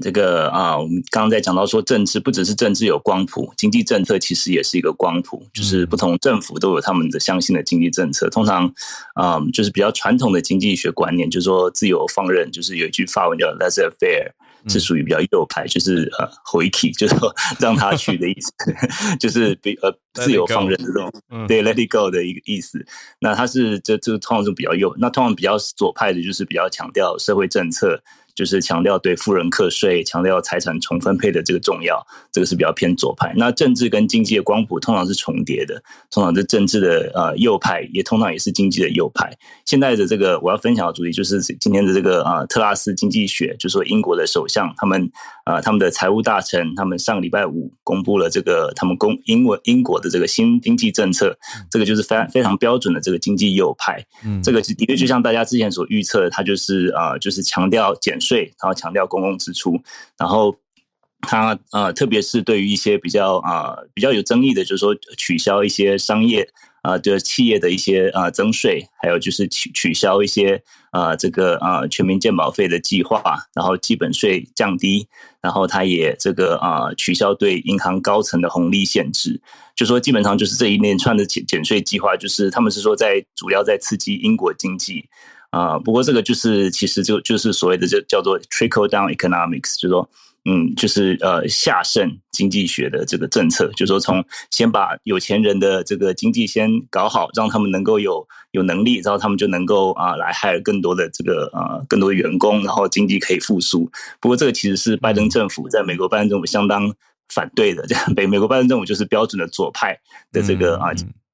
Speaker 3: 这个啊，我们刚刚在讲到说，政治不只是政治有光谱，经济政策其实也是一个光谱，就是不同政府都有他们的相信的经济政策。通常，啊，就是比较传统的经济学观念，就是说自由放任，就是有一句法文叫 laissez-faire。是属于比较右派，就是呃回体，就是说 让他去的意思，就是比呃自由放任的这种，对 let it go 的一个意思。那他是这这通常是比较右，那通常比较左派的，就是比较强调社会政策。就是强调对富人课税，强调财产重分配的这个重要，这个是比较偏左派。那政治跟经济的光谱通常是重叠的，通常是政治的呃右派，也通常也是经济的右派。现在的这个我要分享的主题就是今天的这个啊特拉斯经济学，就是说英国的首相他们啊他们的财务大臣，他们上个礼拜五公布了这个他们公英文英国的这个新经济政策，这个就是非常非常标准的这个经济右派。嗯，这个的确就像大家之前所预测的，它就是啊就是强调减税，然后强调公共支出，然后他呃，特别是对于一些比较啊、比较有争议的，就是说取消一些商业啊的、呃、企业的一些啊、呃、增税，还有就是取取消一些啊、这个啊、全民健保费的计划，然后基本税降低，然后他也这个啊、取消对银行高层的红利限制，就说基本上就是这一连串的减减税计划，就是他们是说在主要在刺激英国经济啊、呃，不过这个就是其实就就是所谓的这叫做 trickle down economics，就是说。嗯，就是呃下渗经济学的这个政策，就是说从先把有钱人的这个经济先搞好，让他们能够有有能力，然后他们就能够啊来 hire 更多的这个呃更多的员工，然后经济可以复苏。不过这个其实是拜登政府在美国拜登政府相当反对的，这 样美美国拜登政府就是标准的左派的这个啊。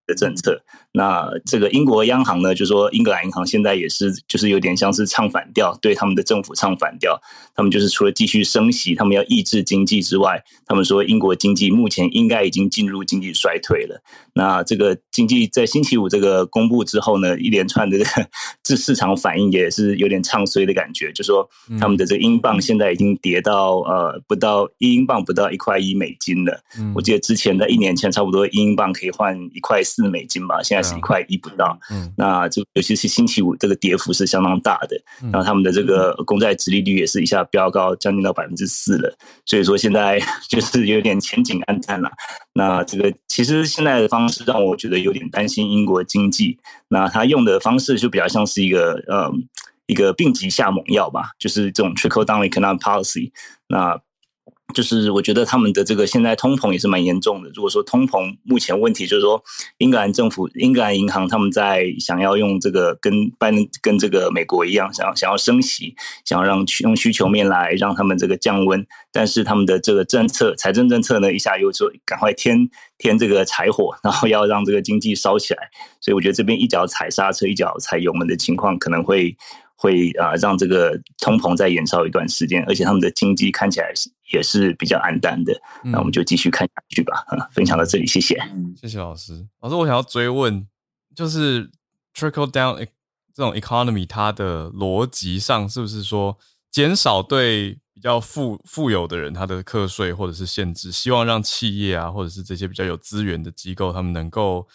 Speaker 3: 的政策，那这个英国央行呢，就说英格兰银行现在也是，就是有点像是唱反调，对他们的政府唱反调。他们就是除了继续升息，他们要抑制经济之外，他们说英国经济目前应该已经进入经济衰退了。那这个经济在星期五这个公布之后呢，一连串的 这市场反应也是有点唱衰的感觉，就说他们的这个英镑现在已经跌到呃不到一英镑不到一块一美金了。我记得之前在一年前差不多一英镑可以换一块四。四美金吧，现在是一块一不到。嗯，那就尤其是星期五，这个跌幅是相当大的。然后他们的这个公债殖利率也是一下飙高，将近到百分之四了。所以说现在 就是有点前景暗淡了。那这个其实现在的方式让我觉得有点担心英国经济。那他用的方式就比较像是一个呃一个病急下猛药吧，就是这种 trickle down economic policy。那就是我觉得他们的这个现在通膨也是蛮严重的。如果说通膨目前问题就是说，英格兰政府、英格兰银行他们在想要用这个跟班跟这个美国一样，想要想要升息，想要让用需求面来让他们这个降温，但是他们的这个政策财政政策呢，一下又说赶快添添这个柴火，然后要让这个经济烧起来。所以我觉得这边一脚踩刹车，一脚踩油门的情况可能会。会啊，让这个通膨再延烧一段时间，而且他们的经济看起来是也是比较暗淡的。那我们就继续看下去吧。嗯，分享到这里，谢谢。
Speaker 2: 谢谢老师。老师，我想要追问，就是 trickle down 这种 economy，它的逻辑上是不是说减少对比较富富有的人他的课税或者是限制，希望让企业啊或者是这些比较有资源的机构，他们能够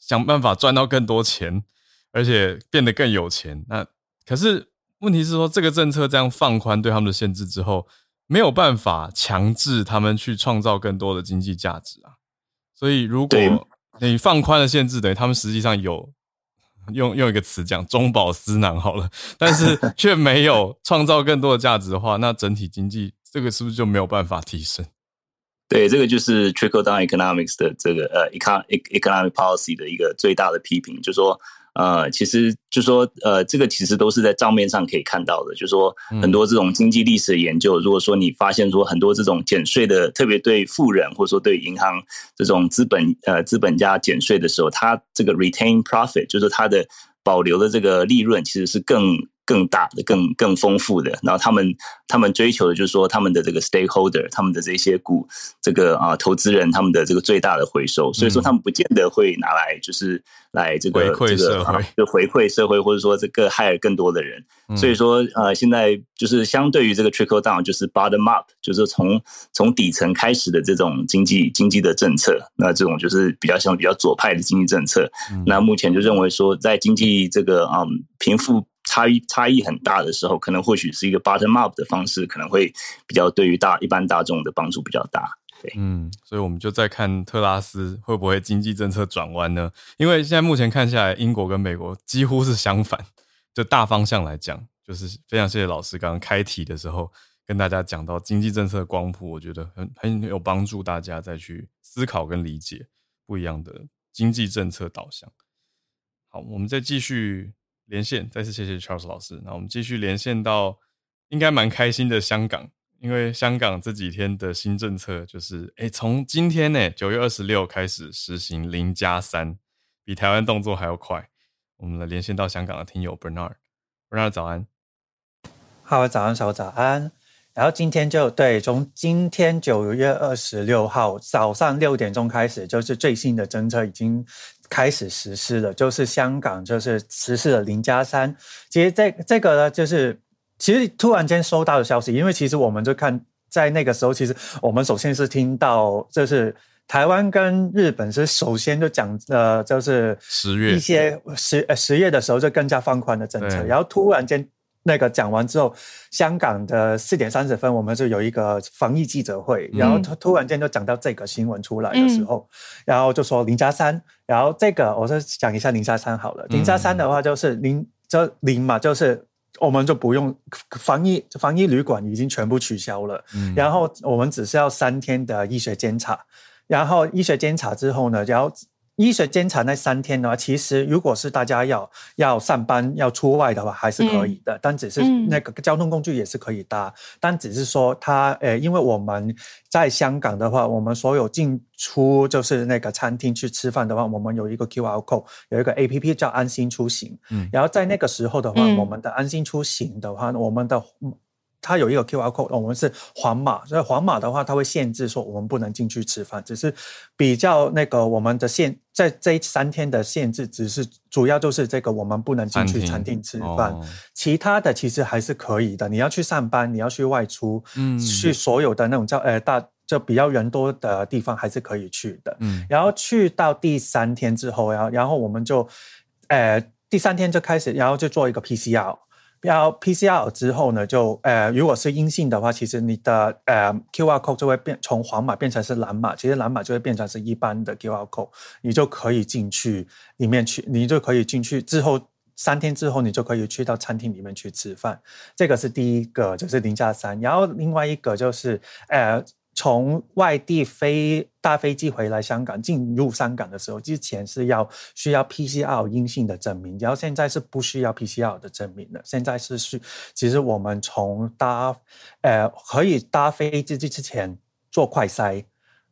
Speaker 2: 想办法赚到更多钱，而且变得更有钱？那可是问题是说，这个政策这样放宽对他们的限制之后，没有办法强制他们去创造更多的经济价值啊。所以，如果你放宽了限制，等于他们实际上有用用一个词讲中饱私囊好了，但是却没有创造更多的价值的话，那整体经济这个是不是就没有办法提升？
Speaker 3: 对，这个就是 trickle down economics 的这个呃 econ economic policy 的一个最大的批评，就是说。呃，其实就说，呃，这个其实都是在账面上可以看到的。就说很多这种经济历史的研究，如果说你发现说很多这种减税的，特别对富人或者说对银行这种资本呃资本家减税的时候，它这个 retain profit 就是它的保留的这个利润其实是更。更大的、更更丰富的，然后他们他们追求的就是说，他们的这个 stakeholder，他们的这些股这个啊投资人，他们的这个最大的回收，所以说他们不见得会拿来就是来这个
Speaker 2: 回馈社会，
Speaker 3: 就回馈社会，或者说这个 hire 更多的人。所以说呃，现在就是相对于这个 trickle down，就是 bottom up，就是从从底层开始的这种经济经济的政策，那这种就是比较像比较左派的经济政策。那目前就认为说，在经济这个嗯贫富。差异差异很大的时候，可能或许是一个 bottom up 的方式，可能会比较对于大一般大众的帮助比较大。对，
Speaker 2: 嗯，所以我们就在看特拉斯会不会经济政策转弯呢？因为现在目前看下来，英国跟美国几乎是相反。就大方向来讲，就是非常谢谢老师刚刚开题的时候跟大家讲到经济政策光谱，我觉得很很有帮助，大家再去思考跟理解不一样的经济政策导向。好，我们再继续。连线，再次谢谢 Charles 老师。那我们继续连线到应该蛮开心的香港，因为香港这几天的新政策就是，哎，从今天呢，九月二十六开始实行零加三，比台湾动作还要快。我们来连线到香港的听友 Bernard，Bernard 早安。
Speaker 4: 好，早安，小早安。然后今天就对，从今天九月二十六号早上六点钟开始，就是最新的政策已经。开始实施的，就是香港就是实施了零加三。其实这这个呢，就是其实突然间收到的消息，因为其实我们就看在那个时候，其实我们首先是听到，就是台湾跟日本是首先就讲呃，就是
Speaker 2: 十月
Speaker 4: 一些十十月的时候就更加放宽的政策，然后突然间。那个讲完之后，香港的四点三十分，我们就有一个防疫记者会，然后突突然间就讲到这个新闻出来的时候，嗯、然后就说零加三，然后这个我就讲一下零加三好了。零加三的话就是零，就零嘛，就是我们就不用防疫，防疫旅馆已经全部取消了，嗯、然后我们只是要三天的医学监察，然后医学监察之后呢，然后。医学监察那三天的话，其实如果是大家要要上班要出外的话，还是可以的。嗯、但只是那个交通工具也是可以搭，嗯、但只是说它，呃，因为我们在香港的话，我们所有进出就是那个餐厅去吃饭的话，我们有一个 QR code，有一个 APP 叫安心出行。嗯，然后在那个时候的话，嗯、我们的安心出行的话，我们的。它有一个 QR code，我们是黄码，所以黄码的话，它会限制说我们不能进去吃饭，只是比较那个我们的限在这三天的限制，只是主要就是这个我们不能进去餐厅吃饭，哦、其他的其实还是可以的。你要去上班，你要去外出，嗯，去所有的那种叫呃大就比较人多的地方还是可以去的。嗯，然后去到第三天之后，然后然后我们就呃第三天就开始，然后就做一个 PCR。然后 PCR 之后呢，就呃，如果是阴性的话，其实你的呃 QR code 就会变从黄码变成是蓝码，其实蓝码就会变成是一般的 QR code，你就可以进去里面去，你就可以进去之后三天之后，你就可以去到餐厅里面去吃饭。这个是第一个，就是零加三。然后另外一个就是呃。从外地飞大飞机回来香港，进入香港的时候，之前是要需要 PCR 阴性的证明，然后现在是不需要 PCR 的证明了。现在是需，其实我们从搭呃可以搭飞机之前做快筛，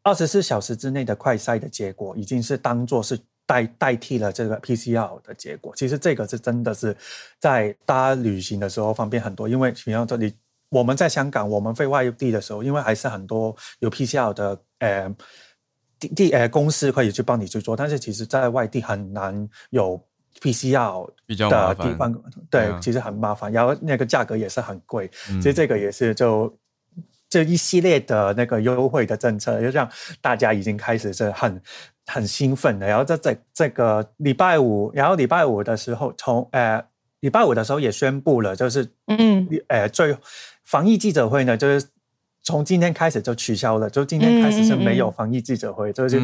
Speaker 4: 二十四小时之内的快筛的结果已经是当做是代代替了这个 PCR 的结果。其实这个是真的是在搭旅行的时候方便很多，因为比方这里。我们在香港，我们飞外地的时候，因为还是很多有 PCR 的呃地地呃公司可以去帮你去做，但是其实在外地很难有 PCR 的地方，对，嗯、其实很麻烦，然后那个价格也是很贵，嗯、其实这个也是就这一系列的那个优惠的政策，就让大家已经开始是很很兴奋的。然后在这这个礼拜五，然后礼拜五的时候，从呃礼拜五的时候也宣布了，就是嗯呃最。防疫记者会呢，就是从今天开始就取消了。就今天开始是没有防疫记者会，嗯、就是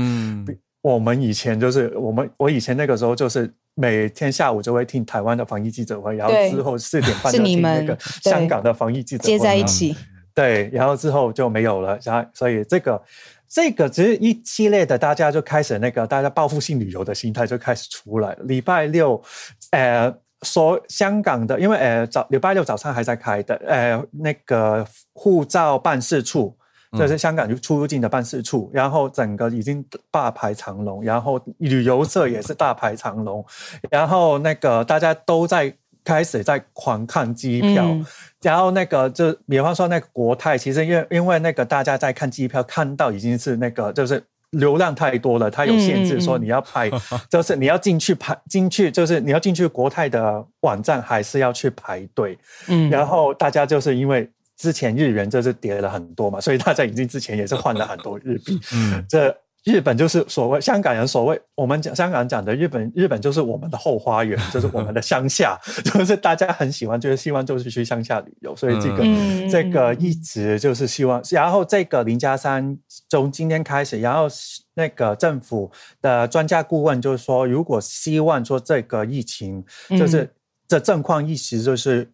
Speaker 4: 我们以前就是我们我以前那个时候就是每天下午就会听台湾的防疫记者会，然后之后四点半就听那个香港的防疫记者会
Speaker 1: 接在一起。
Speaker 4: 对，然后之后就没有了。然后所以这个这个只是一系列的，大家就开始那个大家报复性旅游的心态就开始出来了。礼拜六，呃。说香港的，因为呃早礼拜六早上还在开的，呃那个护照办事处，就是香港就出入境的办事处，嗯、然后整个已经大排长龙，然后旅游社也是大排长龙，然后那个大家都在开始在狂看机票，嗯、然后那个就比方说那个国泰，其实因为因为那个大家在看机票，看到已经是那个就是。流量太多了，它有限制，说你要排，嗯、就是你要进去排进去，就是你要进去国泰的网站，还是要去排队。嗯，然后大家就是因为之前日元就是跌了很多嘛，所以大家已经之前也是换了很多日币。嗯，这。日本就是所谓香港人所谓我们讲香港人讲的日本，日本就是我们的后花园，就是我们的乡下，就是大家很喜欢，就是希望就是去乡下旅游，所以这个、嗯、这个一直就是希望。然后这个零加三从今天开始，然后那个政府的专家顾问就是说，如果希望说这个疫情就是这状况一直就是。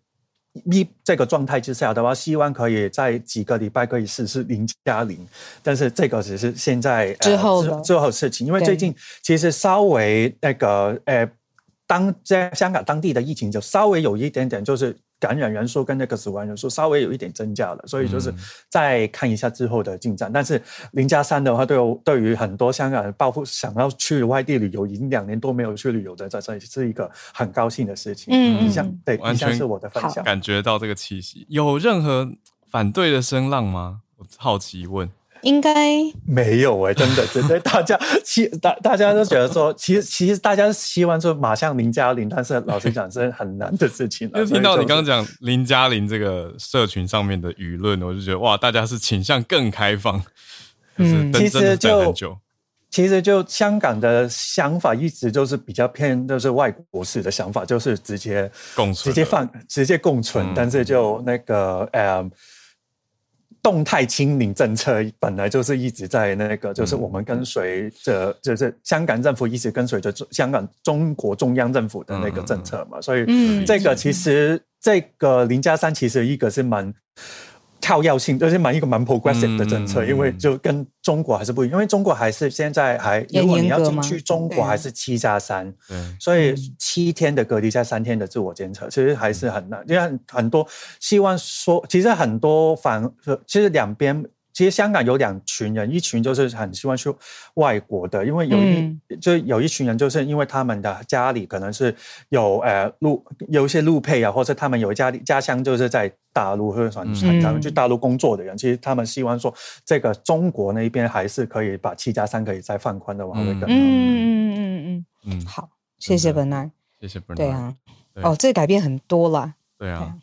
Speaker 4: 一这个状态之下的话，希望可以在几个礼拜可以实施零加零，但是这个只是现在
Speaker 1: 之后
Speaker 4: 之之后事情，因为最近其实稍微那个呃，当在香港当地的疫情就稍微有一点点就是。感染人数跟那个死亡人数稍微有一点增加了，所以就是再看一下之后的进展。嗯、但是零加三的话，对对于很多香港人报复想要去外地旅游，已经两年多没有去旅游的，这这是一个很高兴的事情。嗯，以上对，以上是我的分享。
Speaker 2: 感觉到这个气息，有任何反对的声浪吗？我好奇问。
Speaker 1: 应该
Speaker 4: 没有哎、欸，真的，真的，大家希 大大家都觉得说，其实其实大家希望说马上林嘉玲，但是老实讲是很难的事情。
Speaker 2: 就 听到你刚刚讲林嘉玲这个社群上面的舆论，我就觉得哇，大家是倾向更开放。嗯，其实就
Speaker 4: 其实就香港的想法一直就是比较偏，就是外国式的想法，就是直接
Speaker 2: 共存，
Speaker 4: 直接放，直接共存，嗯、但是就那个呃。动态清零政策本来就是一直在那个，就是我们跟随着，就是香港政府一直跟随着香港中国中央政府的那个政策嘛，所以这个其实这个零加三其实一个是蛮。跳跃性就是蛮一个蛮 progressive 的政策，嗯，因为就跟中国还是不一样，因为中国还是现在还，如果你要进去中国还是七加三，所以七天的隔离加三天的自我监测，其实还是很难，因为很多希望说，其实很多反，其实两边。其实香港有两群人，一群就是很希望去外国的，因为有一、嗯、就有一群人，就是因为他们的家里可能是有呃路有一些路配啊，或者他们有家里家乡就是在大陆，或者说他们去大陆工作的人，嗯、其实他们希望说这个中国那边还是可以把七加三可以再放宽的话，会更好。嗯
Speaker 1: 嗯嗯嗯嗯，好，谢谢 Bernard，
Speaker 2: 谢谢 Bernard，
Speaker 1: 对啊，哦，这改变很多了，
Speaker 2: 对啊。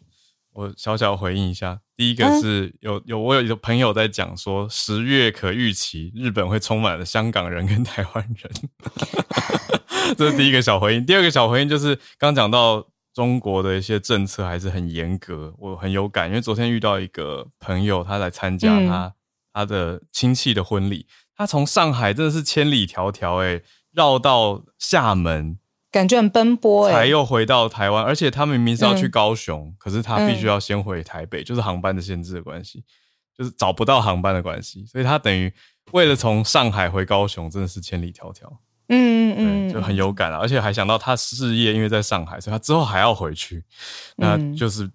Speaker 2: 我小小回应一下，第一个是有有我有一个朋友在讲说，十月可预期日本会充满了香港人跟台湾人，这是第一个小回应。第二个小回应就是刚讲到中国的一些政策还是很严格，我很有感，因为昨天遇到一个朋友，他来参加他他的亲戚的婚礼，他从上海真的是千里迢迢诶，绕到厦门。
Speaker 1: 感觉很奔波哎，
Speaker 2: 才又回到台湾，而且他明明是要去高雄，嗯、可是他必须要先回台北，嗯，就是航班的限制的关系，就是找不到航班的关系，所以他等于为了从上海回高雄，真的是千里迢迢。嗯嗯嗯，就很有感啊，而且还想到他事业因为在上海，所以他之后还要回去，那就是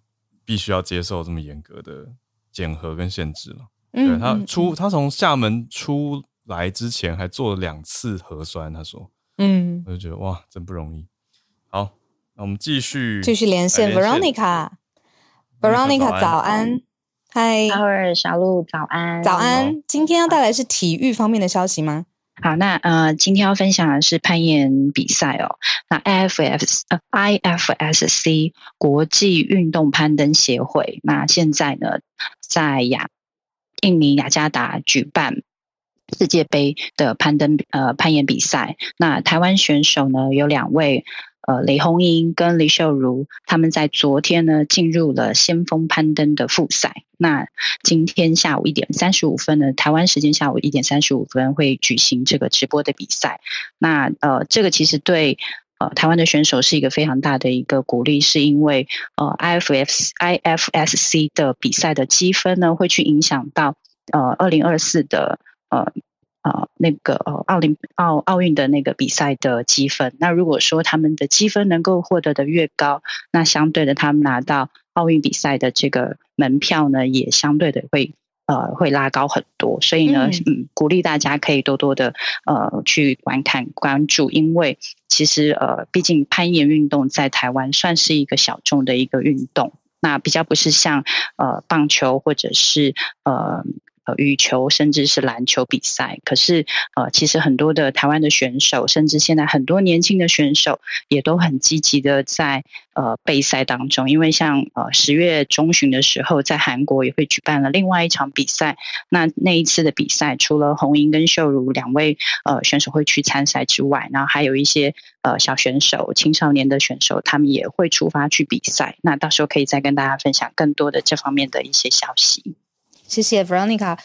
Speaker 2: 必须要接受这么严格的检核跟限制了。嗯，对他出他从厦门出来之前还做了两次核酸，他说。嗯，我就觉得哇，真不容易。好，那我们继续
Speaker 1: 继续连线 Veronica。Veronica，早安，嗨，
Speaker 5: 哈尔小鹿，早安，
Speaker 1: 早安。今天要带来是体育方面的消息吗？
Speaker 5: 好，那呃，今天要分享的是攀岩比赛哦。那 IFS 呃 IFSC 国际运动攀登协会，那现在呢，在雅印尼雅加达举办。世界杯的攀登呃攀岩比赛，那台湾选手呢有两位，呃雷红英跟李秀如，他们在昨天呢进入了先锋攀登的复赛。那今天下午一点三十五分呢，台湾时间下午一点三十五分会举行这个直播的比赛。那呃这个其实对呃台湾的选手是一个非常大的一个鼓励，是因为呃 IFS IFSC 的比赛的积分呢会去影响到呃二零二四的。呃呃，那个呃，奥林奥奥运的那个比赛的积分，那如果说他们的积分能够获得的越高，那相对的，他们拿到奥运比赛的这个门票呢，也相对的会呃会拉高很多。所以呢，嗯，嗯鼓励大家可以多多的呃去观看关注，因为其实呃，毕竟攀岩运动在台湾算是一个小众的一个运动，那比较不是像呃棒球或者是呃。呃，羽球甚至是篮球比赛，可是呃，其实很多的台湾的选手，甚至现在很多年轻的选手，也都很积极的在呃备赛当中。因为像呃十月中旬的时候，在韩国也会举办了另外一场比赛。那那一次的比赛，除了红英跟秀如两位呃选手会去参赛之外，然后还有一些呃小选手、青少年的选手，他们也会出发去比赛。那到时候可以再跟大家分享更多的这方面的一些消息。
Speaker 1: 谢谢 Veronica，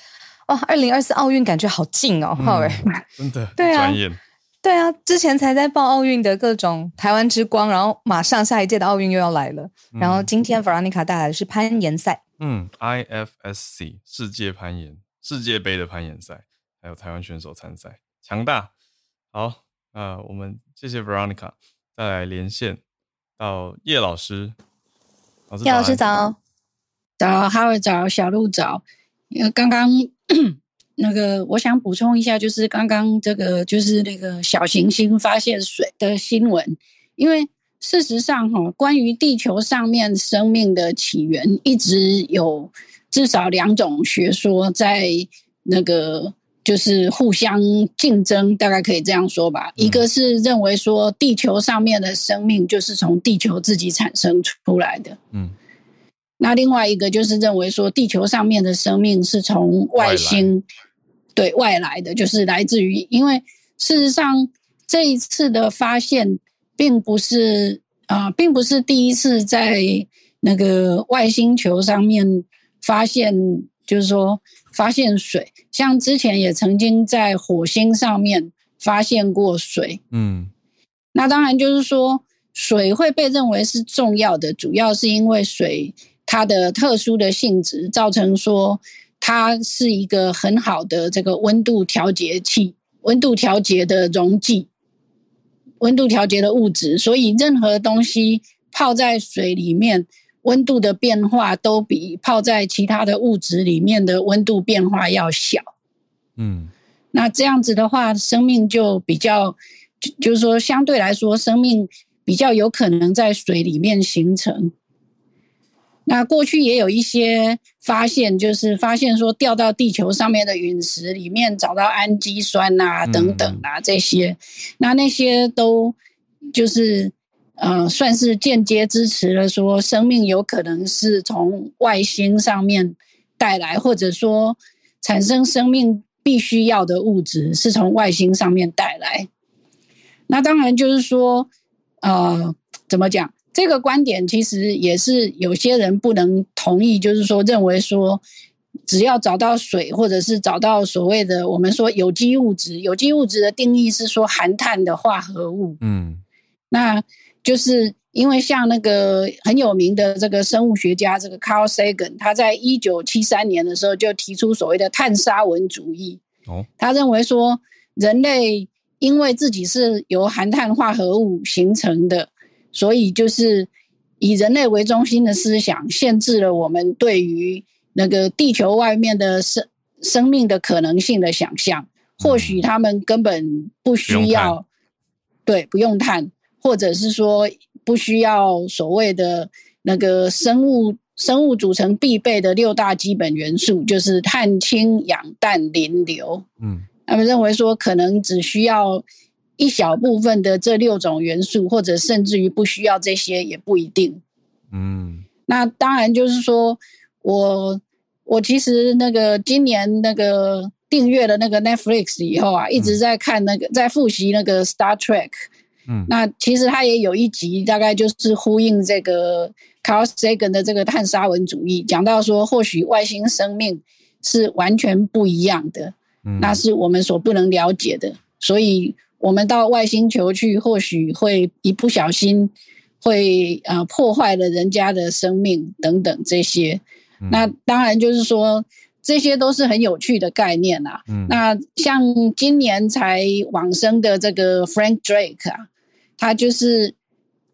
Speaker 1: 哇，二零二四奥运感觉好近哦，浩、嗯、
Speaker 2: 尔，真的，对啊，
Speaker 1: 对啊，之前才在报奥运的各种台湾之光，然后马上下一届的奥运又要来了，嗯、然后今天 Veronica 带来的是攀岩赛，
Speaker 2: 嗯，IFSC 世界攀岩世界杯的攀岩赛，还有台湾选手参赛，强大。好，那我们谢谢 Veronica，再来连线到叶老师，
Speaker 1: 叶老师早，
Speaker 6: 早，浩尔早，小鹿早。因为刚刚那个，我想补充一下，就是刚刚这个就是那个小行星发现水的新闻。因为事实上，哈，关于地球上面生命的起源，一直有至少两种学说在那个就是互相竞争，大概可以这样说吧。嗯、一个是认为说地球上面的生命就是从地球自己产生出来的，嗯，那另外一个就是认为说地球上面的生命是从外星外对外来的，就是来自于，因为事实上这一次的发现并不是啊、呃，并不是第一次在那个外星球上面发现，就是说。发现水，像之前也曾经在火星上面发现过水。嗯，那当然就是说，水会被认为是重要的，主要是因为水它的特殊的性质，造成说它是一个很好的这个温度调节器、温度调节的溶剂、温度调节的物质，所以任何东西泡在水里面。温度的变化都比泡在其他的物质里面的温度变化要小，嗯，那这样子的话，生命就比较，就是说相对来说，生命比较有可能在水里面形成。那过去也有一些发现，就是发现说掉到地球上面的陨石里面找到氨基酸啊等等啊这些，那那些都就是。呃，算是间接支持了说生命有可能是从外星上面带来，或者说产生生命必须要的物质是从外星上面带来。那当然就是说，呃，怎么讲？这个观点其实也是有些人不能同意，就是说认为说只要找到水，或者是找到所谓的我们说有机物质，有机物质的定义是说含碳的化合物。嗯，那。就是因为像那个很有名的这个生物学家，这个 Carl Sagan，他在一九七三年的时候就提出所谓的碳沙文主义。哦，他认为说人类因为自己是由含碳化合物形成的，所以就是以人类为中心的思想限制了我们对于那个地球外面的生生命的可能性的想象。或许他们根本不需要，对，不用碳。或者是说不需要所谓的那个生物生物组成必备的六大基本元素，就是碳、氢、氧、氮、磷、硫。嗯，他们认为说可能只需要一小部分的这六种元素，或者甚至于不需要这些也不一定。嗯，那当然就是说我我其实那个今年那个订阅了那个 Netflix 以后啊，一直在看那个、嗯、在复习那个 Star Trek。嗯，那其实它也有一集，大概就是呼应这个 Carl Sagan 的这个碳沙文主义，讲到说，或许外星生命是完全不一样的，嗯，那是我们所不能了解的，所以我们到外星球去，或许会一不小心会呃破坏了人家的生命等等这些，嗯，那当然就是说。这些都是很有趣的概念啊。嗯，那像今年才往生的这个 Frank Drake 啊，他就是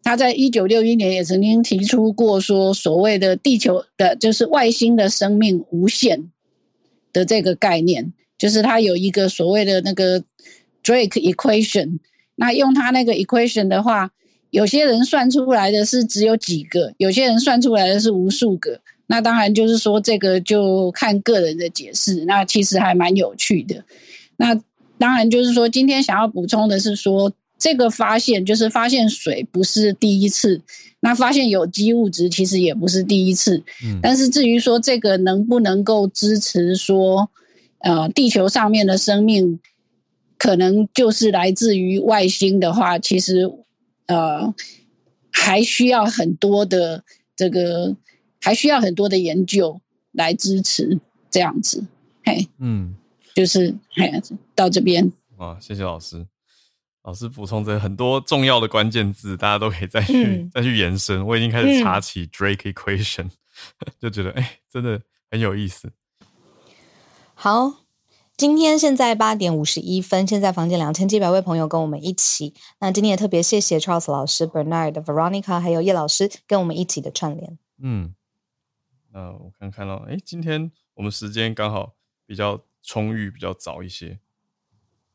Speaker 6: 他在一九六一年也曾经提出过说，所谓的地球的，就是外星的生命无限的这个概念，就是他有一个所谓的那个 Drake Equation。那用他那个 Equation 的话，有些人算出来的是只有几个，有些人算出来的是无数个。那当然就是说，这个就看个人的解释。那其实还蛮有趣的。那当然就是说，今天想要补充的是说，这个发现就是发现水不是第一次，那发现有机物质其实也不是第一次。嗯。但是至于说这个能不能够支持说，呃，地球上面的生命可能就是来自于外星的话，其实呃还需要很多的这个。还需要很多的研究来支持这样子，嘿，嗯，就是嘿，到这边
Speaker 2: 啊，谢谢老师，老师补充这很多重要的关键字，大家都可以再去、嗯、再去延伸。我已经开始查起 Drake Equation，、嗯、就觉得哎、欸，真的很有意思。
Speaker 1: 好，今天现在八点五十一分，现在房间两千七百位朋友跟我们一起。那今天也特别谢谢 Charles 老师、Bernard、Veronica 还有叶老师跟我们一起的串联，嗯。
Speaker 2: 那我看看了，哎，今天我们时间刚好比较充裕，比较早一些，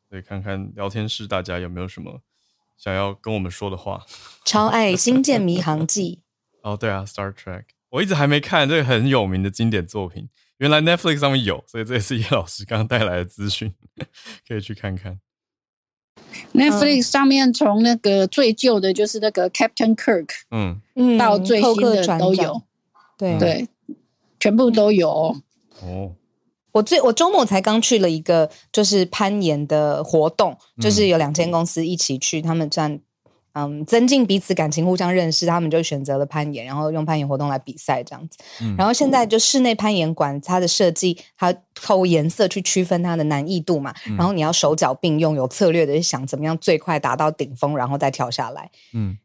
Speaker 2: 所以看看聊天室大家有没有什么想要跟我们说的话。
Speaker 1: 超爱《星舰迷航记》
Speaker 2: 哦，对啊，《Star Trek》，我一直还没看这个很有名的经典作品，原来 Netflix 上面有，所以这也是叶老师刚刚带来的资讯，可以去看看。
Speaker 6: Netflix 上面从那个最旧的，就是那个 Captain Kirk，嗯嗯，到最新的都有，对对，全部都有。哦，
Speaker 1: 我最我周末才刚去了一个就是攀岩的活动，就是有两间公司一起去，他们站。嗯，增进彼此感情，互相认识，他们就选择了攀岩，然后用攀岩活动来比赛这样子。嗯、然后现在就室内攀岩馆，它的设计，它透过颜色去区分它的难易度嘛。嗯、然后你要手脚并用，有策略的想怎么样最快达到顶峰，然后再跳下来。嗯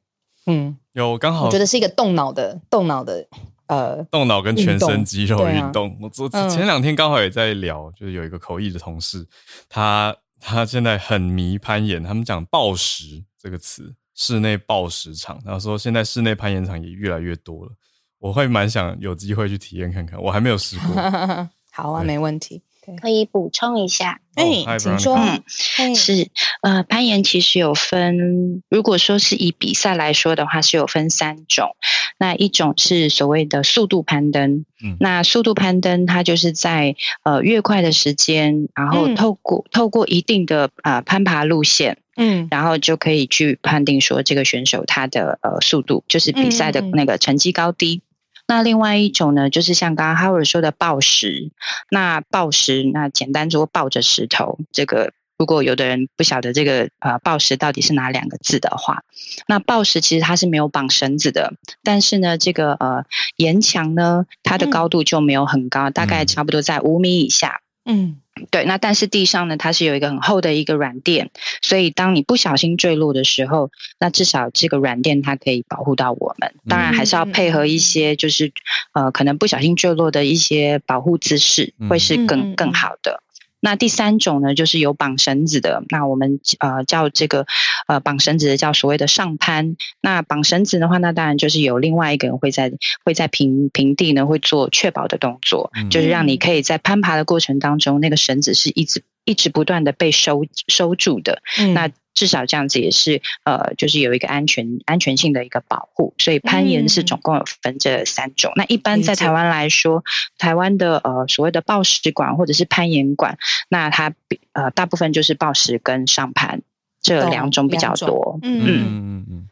Speaker 2: 嗯，有刚好，
Speaker 1: 我觉得是一个动脑的动脑的呃，
Speaker 2: 动脑跟全身肌肉运动。啊、我昨前两天刚好也在聊，就是有一个口译的同事，他他现在很迷攀岩，他们讲暴食这个词。室内暴石场，然后说现在室内攀岩场也越来越多了，我会蛮想有机会去体验看看，我还没有试过。
Speaker 1: 好啊，没问题。
Speaker 5: 可以补充一下，
Speaker 1: 哎、哦，请说。
Speaker 5: 嗯，是呃，攀岩其实有分，如果说是以比赛来说的话，是有分三种。那一种是所谓的速度攀登，嗯，那速度攀登它就是在呃越快的时间，然后透过、嗯、透过一定的呃攀爬路线。嗯，然后就可以去判定说这个选手他的呃速度，就是比赛的那个成绩高低。嗯嗯，那另外一种呢，就是像刚刚 Howard 说的抱石。那抱石，那简单说抱着石头。这个如果有的人不晓得这个呃抱石到底是哪两个字的话，那抱石其实它是没有绑绳子的，但是呢，这个呃岩墙呢，它的高度就没有很高，嗯、大概差不多在五米以下。嗯。对，那但是地上呢，它是有一个很厚的一个软垫，所以当你不小心坠落的时候，那至少这个软垫它可以保护到我们。当然还是要配合一些，就是呃，可能不小心坠落的一些保护姿势，会是更更好的。那第三种呢，就是有绑绳子的。那我们呃叫这个呃绑绳子的叫所谓的上攀。那绑绳子的话，那当然就是有另外一个人会在会在平平地呢会做确保的动作，嗯、就是让你可以在攀爬的过程当中，那个绳子是一直一直不断的被收收住的。嗯、那至少这样子也是呃，就是有一个安全安全性的一个保护，所以攀岩是总共有分这三种。嗯、那一般在台湾来说，嗯、台湾的呃所谓的抱石馆或者是攀岩馆，那它呃大部分就是抱石跟上攀这两种比较多。嗯嗯嗯嗯。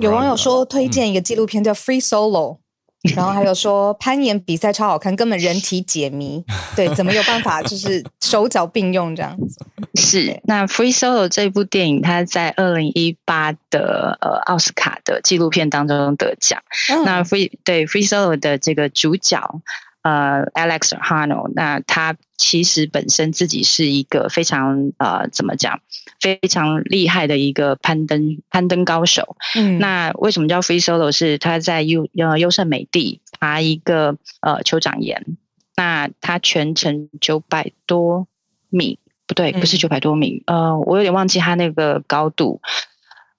Speaker 1: 有网友说推荐一个纪录片叫《Free Solo》。然后还有说攀岩比赛超好看，根本人体解谜。对，怎么有办法就是手脚并用这样子？
Speaker 5: 是那《Free Solo》这部电影，它在二零一八的呃奥斯卡的纪录片当中得奖。嗯、那 Free 对《Free Solo》的这个主角呃 Alex Honnold，那他其实本身自己是一个非常呃怎么讲？非常厉害的一个攀登攀登高手。嗯，那为什么叫 free solo？是他在优呃优胜美地爬一个呃酋长岩，那他全程九百多米，不对，不是九百多米，嗯、呃，我有点忘记他那个高度。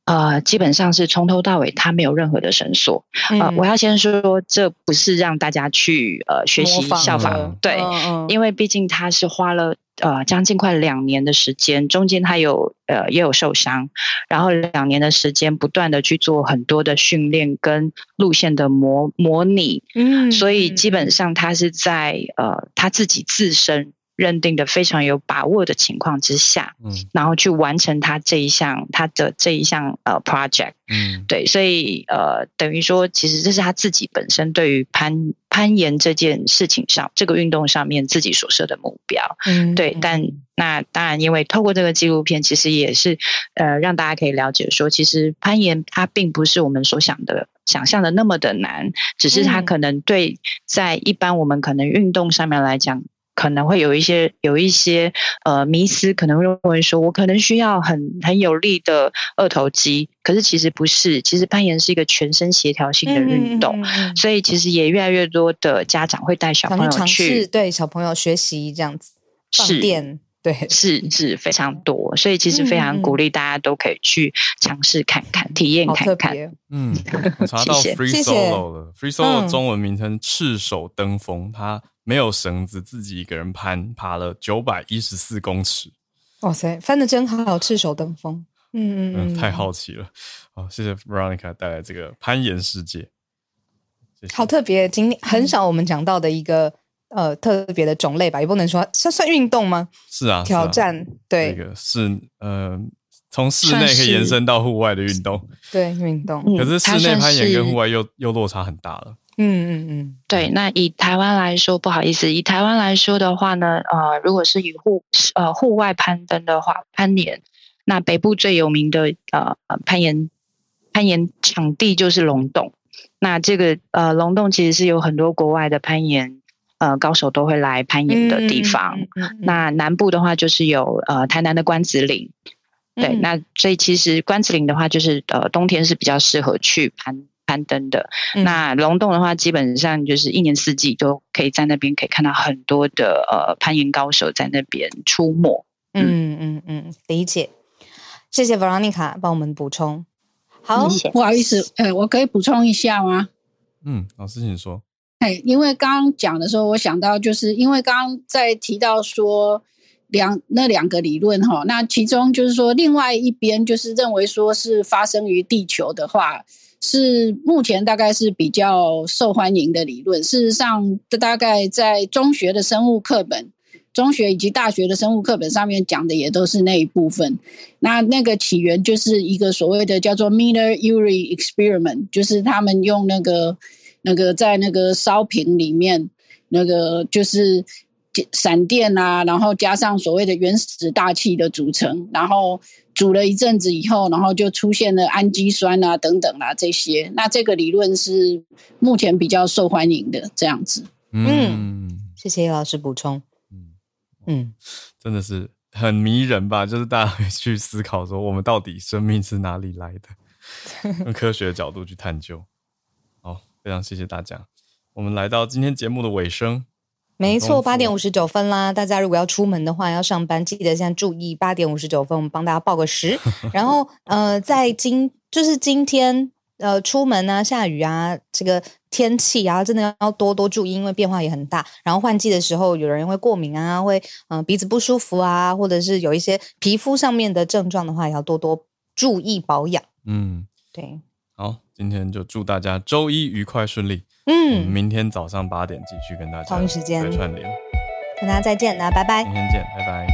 Speaker 5: 呃，基本上是从头到尾他没有任何的绳索。嗯、呃，我要先说，这不是让大家去呃学习效仿，对，嗯嗯因为毕竟他是花了。呃，将近快两年的时间，中间他有呃也有受伤，然后两年的时间不断的去做很多的训练跟路线的模模拟，嗯，所以基本上他是在呃他自己自身。认定的非常有把握的情况之下，嗯，然后去完成他这一项他的这一项呃 project，嗯，对，所以呃等于说，其实这是他自己本身对于攀攀岩这件事情上，这个运动上面自己所设的目标，嗯，对，但那当然，因为透过这个纪录片，其实也是呃让大家可以了解说，其实攀岩它并不是我们所想的想象的那么的难，只是它可能对在一般我们可能运动上面来讲。可能会有一些有一些呃迷思，可能会认为说，我可能需要很很有力的二头肌，可是其实不是，其实攀岩是一个全身协调性的运动，嗯嗯嗯、所以其实也越来越多的家长会带小朋友去
Speaker 1: 对小朋友学习这样子放电，是对，
Speaker 5: 是是非常多，所以其实非常鼓励大家都可以去尝试看看，嗯、体验看看。
Speaker 2: 嗯，我查到 Free Solo 了，Free Solo 中文名称赤手登峰，它。没有绳子，自己一个人攀爬了九百一十四公尺。
Speaker 1: 哇塞，翻得真好，赤手登峰。嗯嗯嗯，
Speaker 2: 太好奇了。好，谢谢 Veronica 带来这个攀岩世界。谢谢。
Speaker 1: 好特别，今天很少我们讲到的一个呃特别的种类吧，也不能说算算运动吗？
Speaker 2: 是啊，
Speaker 1: 挑战对，
Speaker 2: 这个是呃，从室内可以延伸到户外的运动，
Speaker 1: 对运动。
Speaker 2: 可是室内攀岩跟户外又又落差很大了。
Speaker 1: 嗯嗯嗯，
Speaker 5: 对。那以台湾来说，不好意思，以台湾来说的话呢，呃，如果是以户呃户外攀登的话，攀岩，那北部最有名的呃攀岩攀岩场地就是龙洞。那这个呃龙洞其实是有很多国外的攀岩呃高手都会来攀岩的地方。嗯嗯嗯、那南部的话就是有呃台南的关子岭，对。嗯、那所以其实关子岭的话，就是呃冬天是比较适合去攀。攀登的，那龙洞的话，基本上就是一年四季都可以在那边可以看到很多的呃攀岩高手在那边出没。
Speaker 1: 嗯嗯嗯，理解。谢谢 Veronica 帮我们补充。好，
Speaker 6: 不好意思，呃，我可以补充一下吗？
Speaker 2: 嗯，老师请说。
Speaker 6: 哎，因为刚刚讲的时候，我想到就是因为刚刚在提到说两那两个理论哈，那其中就是说另外一边就是认为说是发生于地球的话。是目前大概是比较受欢迎的理论。事实上，大概在中学的生物课本、中学以及大学的生物课本上面讲的也都是那一部分。那那个起源就是一个所谓的叫做 Miller-Urey experiment，就是他们用那个那个在那个烧瓶里面，那个就是闪电啊，然后加上所谓的原始大气的组成，然后。煮了一阵子以后，然后就出现了氨基酸啊等等啊这些。那这个理论是目前比较受欢迎的这样子。
Speaker 1: 嗯，谢谢叶老师补充。
Speaker 2: 嗯嗯，真的是很迷人吧？就是大家会去思考说，我们到底生命是哪里来的？用科学的角度去探究。好，非常谢谢大家。我们来到今天节目的尾声。
Speaker 1: 没错，八点五十九分啦！大家如果要出门的话，要上班，记得现在注意八点五十九分，我们帮大家报个时。然后，呃，在今就是今天，呃，出门啊，下雨啊，这个天气啊，真的要多多注意，因为变化也很大。然后换季的时候，有人会过敏啊，会嗯、呃、鼻子不舒服啊，或者是有一些皮肤上面的症状的话，也要多多注意保养。嗯，对。
Speaker 2: 好，今天就祝大家周一愉快顺利。
Speaker 1: 嗯，
Speaker 2: 明天早上八点继续跟大家
Speaker 1: 同一时间
Speaker 2: 串联，
Speaker 1: 跟大家再见，那拜拜，
Speaker 2: 明天见，拜拜。